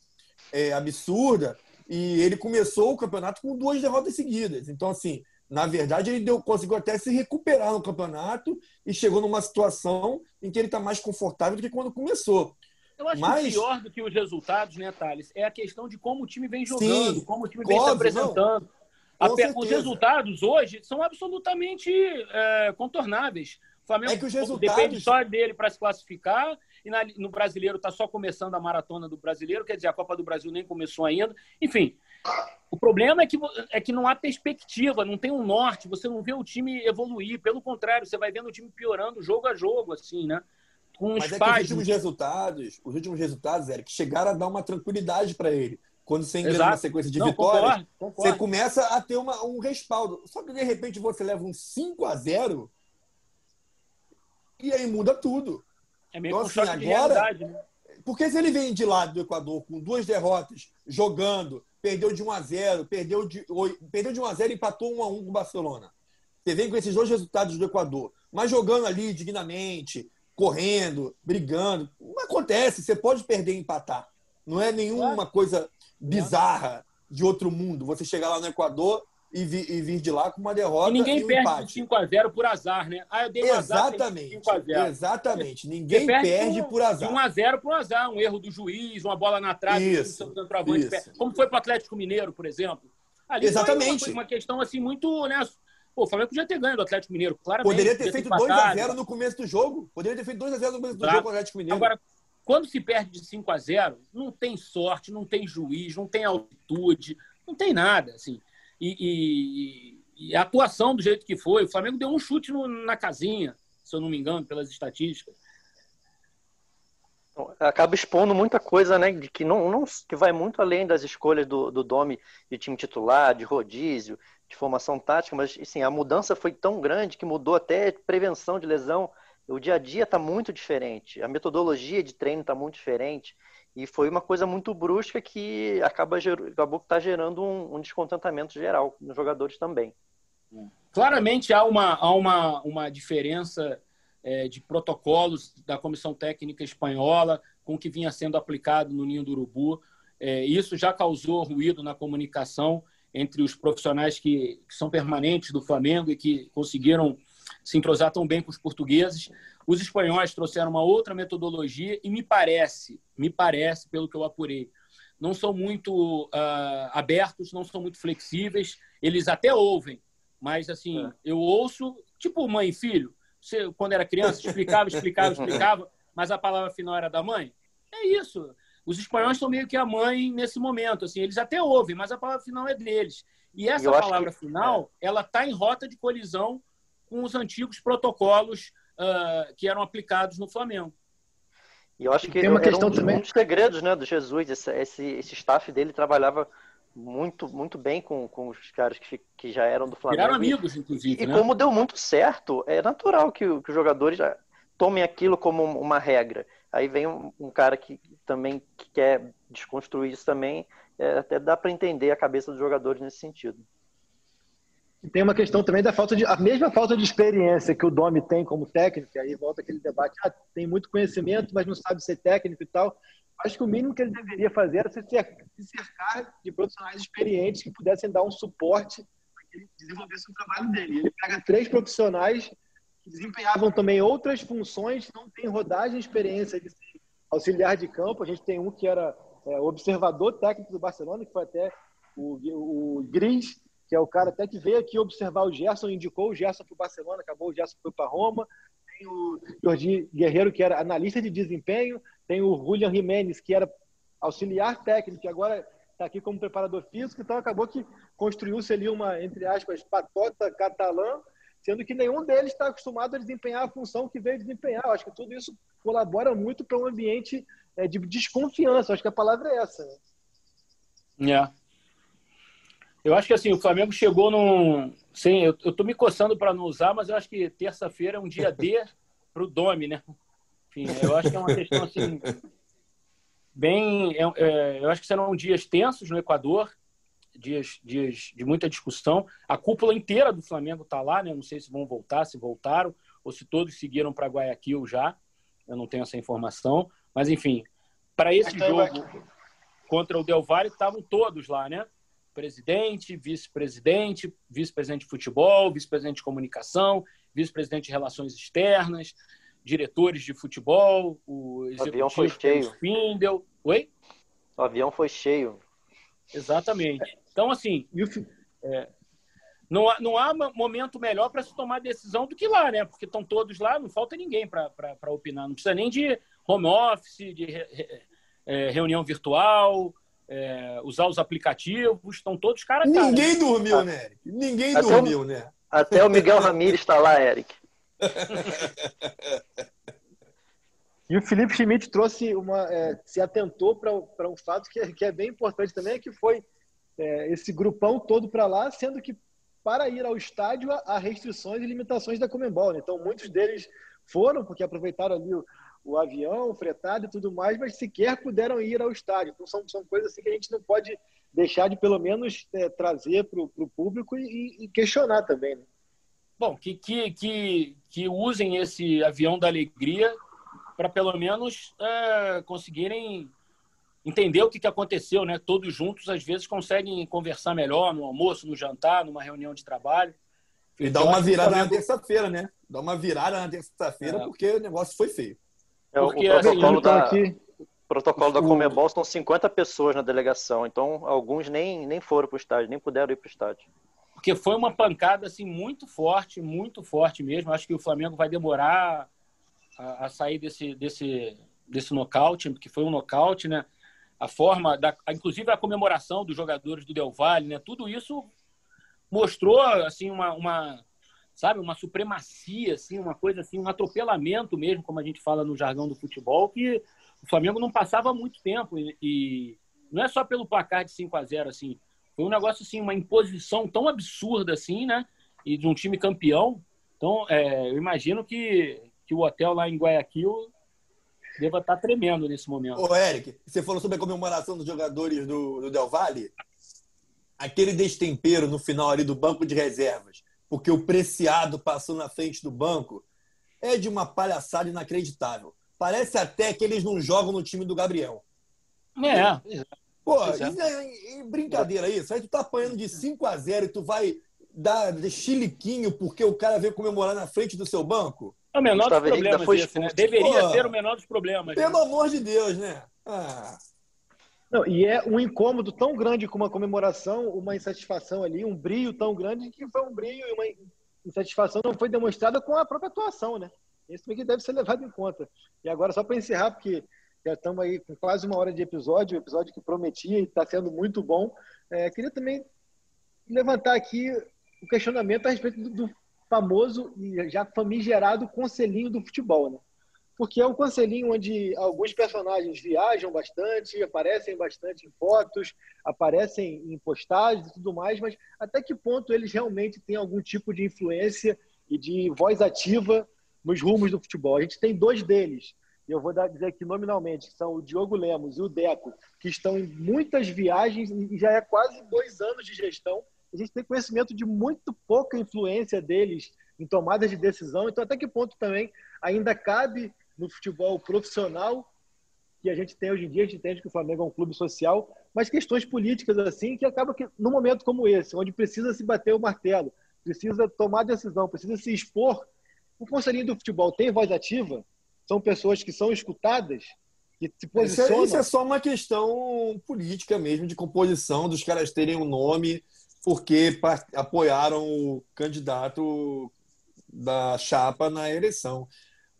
é, absurda. E ele começou o campeonato com duas derrotas seguidas. Então, assim, na verdade, ele deu, conseguiu até se recuperar no campeonato e chegou numa situação em que ele está mais confortável do que quando começou. Eu acho Mas... que pior do que os resultados, né, Thales, é a questão de como o time vem jogando, Sim, como o time vem óbvio, se apresentando. os resultados hoje são absolutamente é, contornáveis. O Flamengo é que os resultados... depende só dele para se classificar e na, no brasileiro está só começando a maratona do brasileiro, quer dizer, a Copa do Brasil nem começou ainda. Enfim, o problema é que, é que não há perspectiva, não tem um norte, você não vê o time evoluir. Pelo contrário, você vai vendo o time piorando jogo a jogo, assim, né? Com Mas é que os últimos resultados, os últimos resultados, Eric, chegaram a dar uma tranquilidade para ele. Quando você ingressa uma sequência de não, vitórias, concordo, concordo. você começa a ter uma, um respaldo. Só que de repente você leva um 5 a 0 e aí muda tudo. É meio então, assim, agora, né? Porque se ele vem de lá do Equador com duas derrotas, jogando, perdeu de 1 a 0 perdeu de, perdeu de 1 a 0 e empatou 1 a 1 com o Barcelona. Você vem com esses dois resultados do Equador, mas jogando ali dignamente, correndo, brigando. Não acontece, você pode perder e empatar. Não é nenhuma coisa bizarra de outro mundo. Você chegar lá no Equador e, vi, e vir de lá com uma derrota. E ninguém um perde empate. 5x0 por azar, né? Ah, eu dei um exatamente, azar, Exatamente. Ninguém perde, perde por azar. De 1x0 por azar. Um erro do juiz, uma bola na trave, isso, um isso. como foi para o Atlético Mineiro, por exemplo. Ali exatamente. Uma, uma, questão assim muito. Né? Pô, o Flamengo podia ter ganho do Atlético Mineiro, claramente. Poderia ter feito 2x0 no começo do jogo. Poderia ter feito 2x0 no começo do jogo com o Atlético Mineiro. Agora, quando se perde de 5 a 0 não tem sorte, não tem juiz, não tem altitude, não tem nada. Assim. E, e, e a atuação do jeito que foi, o Flamengo deu um chute no, na casinha, se eu não me engano, pelas estatísticas. Acaba expondo muita coisa, né? De que não, não que vai muito além das escolhas do, do Domi de time titular, de rodízio, de formação tática, mas assim, a mudança foi tão grande que mudou até prevenção de lesão. o dia a dia está muito diferente, a metodologia de treino está muito diferente. E foi uma coisa muito brusca que acaba, acabou que está gerando um, um, descontentamento geral nos jogadores também. Claramente há uma, há uma, uma diferença é, de protocolos da comissão técnica espanhola com o que vinha sendo aplicado no Ninho do Urubu. É, isso já causou ruído na comunicação entre os profissionais que, que são permanentes do Flamengo e que conseguiram se entrosar tão bem com os portugueses. Os espanhóis trouxeram uma outra metodologia e me parece, me parece, pelo que eu apurei, não são muito uh, abertos, não são muito flexíveis. Eles até ouvem, mas assim, é. eu ouço, tipo mãe e filho. Você, quando era criança, explicava, explicava, explicava, mas a palavra final era da mãe. É isso. Os espanhóis são meio que a mãe nesse momento. Assim, eles até ouvem, mas a palavra final é deles. E essa palavra que... final, é. ela está em rota de colisão com os antigos protocolos uh, que eram aplicados no Flamengo. E eu acho que Tem uma questão um, também. um dos segredos né, do Jesus. Esse, esse, esse staff dele trabalhava muito, muito bem com, com os caras que, que já eram do Flamengo. Viraram amigos, inclusive. E, né? como deu muito certo, é natural que, que os jogadores já tomem aquilo como uma regra. Aí vem um, um cara que também que quer desconstruir isso também. É, até dá para entender a cabeça dos jogadores nesse sentido. Tem uma questão também da falta de. A mesma falta de experiência que o Domi tem como técnico, aí volta aquele debate, ah, tem muito conhecimento, mas não sabe ser técnico e tal. Acho que o mínimo que ele deveria fazer era se cercar de profissionais experientes que pudessem dar um suporte para que ele desenvolvesse o trabalho dele. Ele pega três profissionais que desempenhavam também outras funções, não tem rodagem experiência de auxiliar de campo. A gente tem um que era é, observador técnico do Barcelona, que foi até o, o Gris, que é o cara até que veio aqui observar o Gerson, indicou o Gerson para o Barcelona, acabou o Gerson foi para Roma. Tem o Jordi Guerreiro, que era analista de desempenho. Tem o Julian Jimenez, que era auxiliar técnico, que agora está aqui como preparador físico. Então acabou que construiu-se ali uma, entre aspas, patota catalã, sendo que nenhum deles está acostumado a desempenhar a função que veio desempenhar. Eu acho que tudo isso colabora muito para um ambiente é, de desconfiança. Eu acho que a palavra é essa. Né? Yeah. Eu acho que assim, o Flamengo chegou num. Sim, eu, eu tô me coçando para não usar, mas eu acho que terça-feira é um dia D para o Domi, né? Enfim, eu acho que é uma questão assim. Bem. É, é, eu acho que serão dias tensos no Equador, dias, dias de muita discussão. A cúpula inteira do Flamengo está lá, né? Não sei se vão voltar, se voltaram, ou se todos seguiram para Guayaquil já. Eu não tenho essa informação. Mas, enfim, para esse jogo contra o Del Valle, estavam todos lá, né? Presidente, vice-presidente, vice-presidente de futebol, vice-presidente de comunicação, vice-presidente de relações externas, diretores de futebol, o executivo o avião foi cheio. Spindle. Oi? O avião foi cheio. Exatamente. Então, assim, é, não, há, não há momento melhor para se tomar decisão do que lá, né? Porque estão todos lá, não falta ninguém para opinar. Não precisa nem de home office, de é, reunião virtual, é, usar os aplicativos, estão todos cara a cara. Ninguém dormiu, né, Eric? Ninguém até dormiu, o, né? Até o Miguel Ramírez está lá, Eric. E o Felipe Schmidt trouxe uma, é, se atentou para um fato que é, que é, bem importante também, que foi é, esse grupão todo para lá, sendo que para ir ao estádio há restrições e limitações da Comembol. Né? Então, muitos deles foram, porque aproveitaram ali o, o avião fretado e tudo mais, mas sequer puderam ir ao estádio. Então são, são coisas assim que a gente não pode deixar de pelo menos é, trazer para o público e, e, questionar também. Né? Bom, que, que, que, que usem esse avião da alegria para pelo menos é, conseguirem entender o que, que aconteceu, né? Todos juntos, às vezes, conseguem conversar melhor no almoço, no jantar, numa reunião de trabalho. E dá uma virada na terça-feira, né? Dá uma virada na terça-feira, é. porque o negócio foi feio. É, Porque o protocolo da, aqui... protocolo da Comebol são 50 pessoas na delegação, então alguns nem, nem foram para o estádio, nem puderam ir para o estádio. Porque foi uma pancada assim muito forte, muito forte mesmo. Acho que o Flamengo vai demorar a, a sair desse, desse, desse nocaute, porque foi um nocaute, né? A forma, da, inclusive a comemoração dos jogadores do Del Valle, né? Tudo isso mostrou assim uma, uma sabe? Uma supremacia, assim, uma coisa assim, um atropelamento mesmo, como a gente fala no jargão do futebol, que o Flamengo não passava muito tempo e, e não é só pelo placar de 5 a 0 assim, foi um negócio assim, uma imposição tão absurda assim, né? E de um time campeão. Então, é, eu imagino que, que o hotel lá em Guayaquil deva estar tá tremendo nesse momento. Ô, Eric, você falou sobre a comemoração dos jogadores do, do Del Valle? Aquele destempero no final ali do banco de reservas, porque o Preciado passou na frente do banco, é de uma palhaçada inacreditável. Parece até que eles não jogam no time do Gabriel. É. Pô, é. Isso é, é brincadeira isso. Aí tu tá apanhando de 5 a 0 e tu vai dar de chiliquinho porque o cara veio comemorar na frente do seu banco? É o menor dos problemas foi esse, né? Deveria Pô, ser o menor dos problemas. Pelo né? amor de Deus, né? Ah. Não, e é um incômodo tão grande com uma comemoração, uma insatisfação ali, um brilho tão grande que foi um brilho e uma insatisfação não foi demonstrada com a própria atuação, né? Isso também deve ser levado em conta. E agora, só para encerrar, porque já estamos aí com quase uma hora de episódio, um episódio que prometia e está sendo muito bom. É, queria também levantar aqui o questionamento a respeito do, do famoso e já famigerado conselhinho do futebol, né? Porque é um conselhinho onde alguns personagens viajam bastante, aparecem bastante em fotos, aparecem em postagens e tudo mais, mas até que ponto eles realmente têm algum tipo de influência e de voz ativa nos rumos do futebol? A gente tem dois deles, e eu vou dizer aqui nominalmente, são o Diogo Lemos e o Deco, que estão em muitas viagens e já é quase dois anos de gestão a gente tem conhecimento de muito pouca influência deles em tomadas de decisão. Então, até que ponto também ainda cabe no futebol profissional que a gente tem hoje em dia, a gente entende que o Flamengo é um clube social, mas questões políticas assim que acabam que num momento como esse, onde precisa se bater o martelo, precisa tomar decisão, precisa se expor, o conselhinho do futebol tem voz ativa? São pessoas que são escutadas? Que se posicionam? Isso é, isso é só uma questão política mesmo, de composição, dos caras terem um nome, porque apoiaram o candidato da chapa na eleição.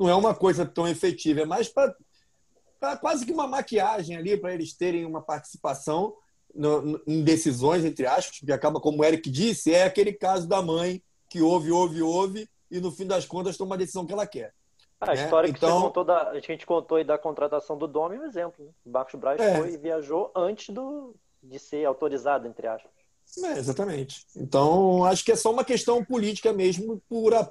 Não é uma coisa tão efetiva, é mais para quase que uma maquiagem ali para eles terem uma participação no, no, em decisões, entre aspas, que acaba, como o Eric disse, é aquele caso da mãe que ouve, ouve, ouve e no fim das contas toma a decisão que ela quer. Ah, a né? história que, então, contou da, a gente contou aí da contratação do Dom é um exemplo. Né? O Marcos Braz é. foi e viajou antes do, de ser autorizado, entre aspas. É, exatamente. Então, acho que é só uma questão política mesmo, por a,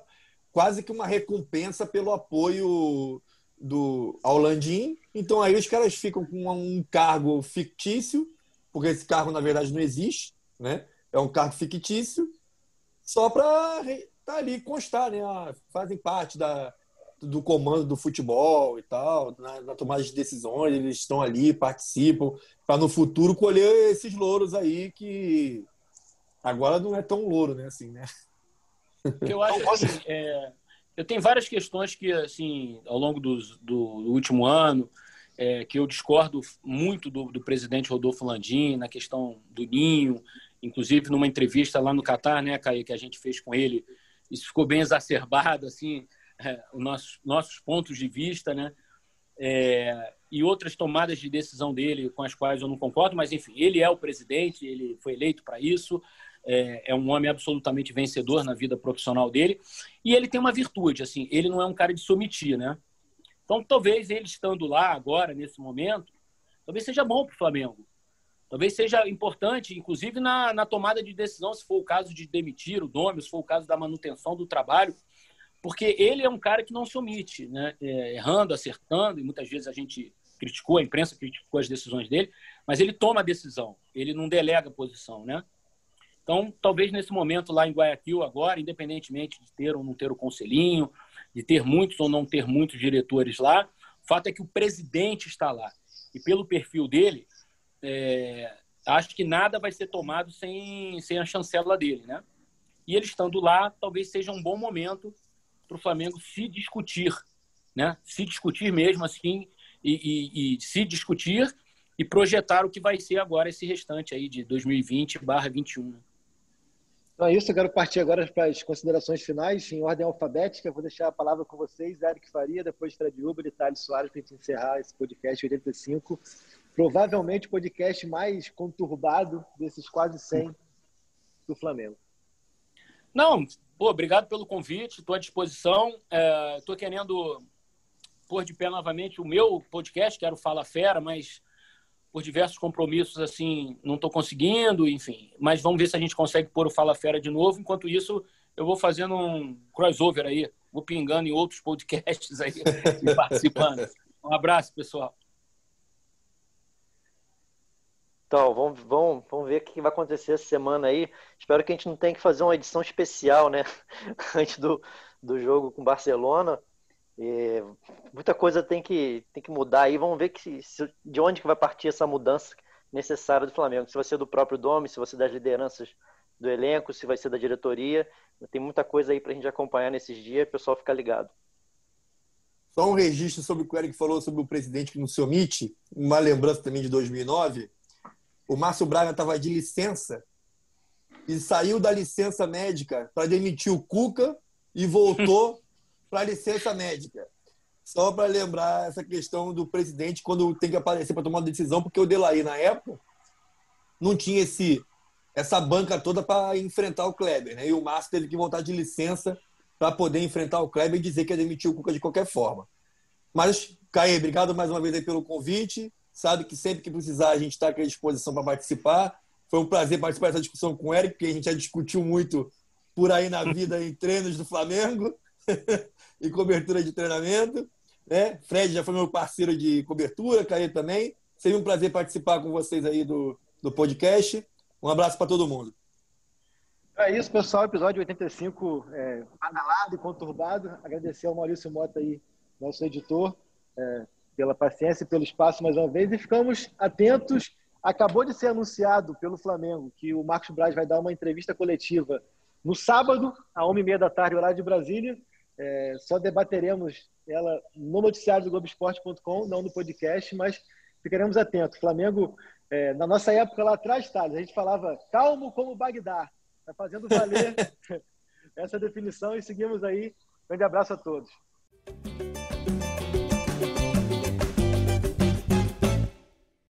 quase que uma recompensa pelo apoio do ao Landim. Então, aí os caras ficam com um cargo fictício, porque esse cargo, na verdade, não existe, né? É um cargo fictício, só para tá ali constar, né? Ah, fazem parte da, do comando do futebol e tal, na, na, tomada de decisões, eles estão ali, participam, para no futuro colher esses louros aí que agora não é tão louro, né? Assim, né? Eu acho assim, é, eu tenho várias questões que, assim, ao longo do, do último ano, é, que eu discordo muito do, do presidente Rodolfo Landim na questão do Ninho, inclusive numa entrevista lá no Catar, né, Caí, que a gente fez com ele, isso ficou bem exacerbado, assim, é, os nossos, nossos pontos de vista, né? É, e outras tomadas de decisão dele com as quais eu não concordo, mas enfim, ele é o presidente, ele foi eleito para isso, é, é, um homem absolutamente vencedor na vida profissional dele e ele tem uma virtude, assim, ele não é um cara de se omitir, né? Então, talvez ele estando lá agora, nesse momento, talvez seja bom para o Flamengo. Talvez seja importante, inclusive na, na tomada de decisão, se for o caso de demitir o Domi, se for o caso da manutenção do trabalho, porque ele é um cara que não se omite, né? É, errando, acertando, e muitas vezes a gente criticou, a imprensa criticou as decisões dele, mas ele toma a decisão, ele não delega a posição, né? Então, talvez nesse momento lá em Guayaquil, agora, independentemente de ter ou não ter o conselhinho, de ter muitos ou não ter muitos diretores lá, o fato é que o presidente está lá. E pelo perfil dele, é, acho que nada vai ser tomado sem, sem a chancela dele, né? E ele estando lá, talvez seja um bom momento para o Flamengo se discutir, né? Se discutir mesmo assim e, e, e, se discutir e projetar o que vai ser agora esse restante aí de 2020/21. Então é isso, eu quero partir agora para as considerações finais, em ordem alfabética. Vou deixar a palavra com vocês, Eric Faria, depois Fred Uber e Thales Soares, para a gente encerrar esse podcast 85. Provavelmente o podcast mais conturbado desses quase 100 do Flamengo. Não, Pô, obrigado pelo convite, estou à disposição. Estou é, querendo pôr de pé novamente o meu podcast, que era o Fala Fera, mas por diversos compromissos, assim, não estou conseguindo, enfim. Mas vamos ver se a gente consegue pôr o Fala Fera de novo. Enquanto isso, eu vou fazendo um crossover aí vou pingando em outros podcasts aí e participando. Um abraço, pessoal. Então, vamos, vamos, vamos ver o que vai acontecer essa semana aí. Espero que a gente não tenha que fazer uma edição especial, né? Antes do, do jogo com Barcelona. E muita coisa tem que, tem que mudar aí. Vamos ver que, se, de onde que vai partir essa mudança necessária do Flamengo. Se vai ser do próprio Dome, se vai ser das lideranças do elenco, se vai ser da diretoria. Tem muita coisa aí para a gente acompanhar nesses dias. O pessoal ficar ligado. Só um registro sobre o que o Eric falou sobre o presidente que não se omite. Uma lembrança também de 2009 o Márcio Braga estava de licença e saiu da licença médica para demitir o Cuca e voltou para licença médica. Só para lembrar essa questão do presidente quando tem que aparecer para tomar uma decisão, porque o Delaí, na época, não tinha esse, essa banca toda para enfrentar o Kleber. Né? E o Márcio teve que voltar de licença para poder enfrentar o Kleber e dizer que ia demitir o Cuca de qualquer forma. Mas, Caê, obrigado mais uma vez pelo convite sabe que sempre que precisar a gente está aqui à disposição para participar. Foi um prazer participar dessa discussão com o Eric, porque a gente já discutiu muito por aí na vida em treinos do Flamengo e cobertura de treinamento. Né? Fred já foi meu parceiro de cobertura, Caio também. Seria um prazer participar com vocês aí do, do podcast. Um abraço para todo mundo. É isso, pessoal. Episódio 85, é, e conturbado. Agradecer ao Maurício Mota aí, nosso editor. É, pela paciência e pelo espaço mais uma vez e ficamos atentos. Acabou de ser anunciado pelo Flamengo que o Marcos Braz vai dar uma entrevista coletiva no sábado, à uma e meia da tarde, horário de Brasília. É, só debateremos ela no noticiário do Globoesporte.com, não no podcast, mas ficaremos atentos. Flamengo, é, na nossa época lá atrás, Thales, a gente falava calmo como Bagdá. Está fazendo valer essa definição e seguimos aí. Grande abraço a todos.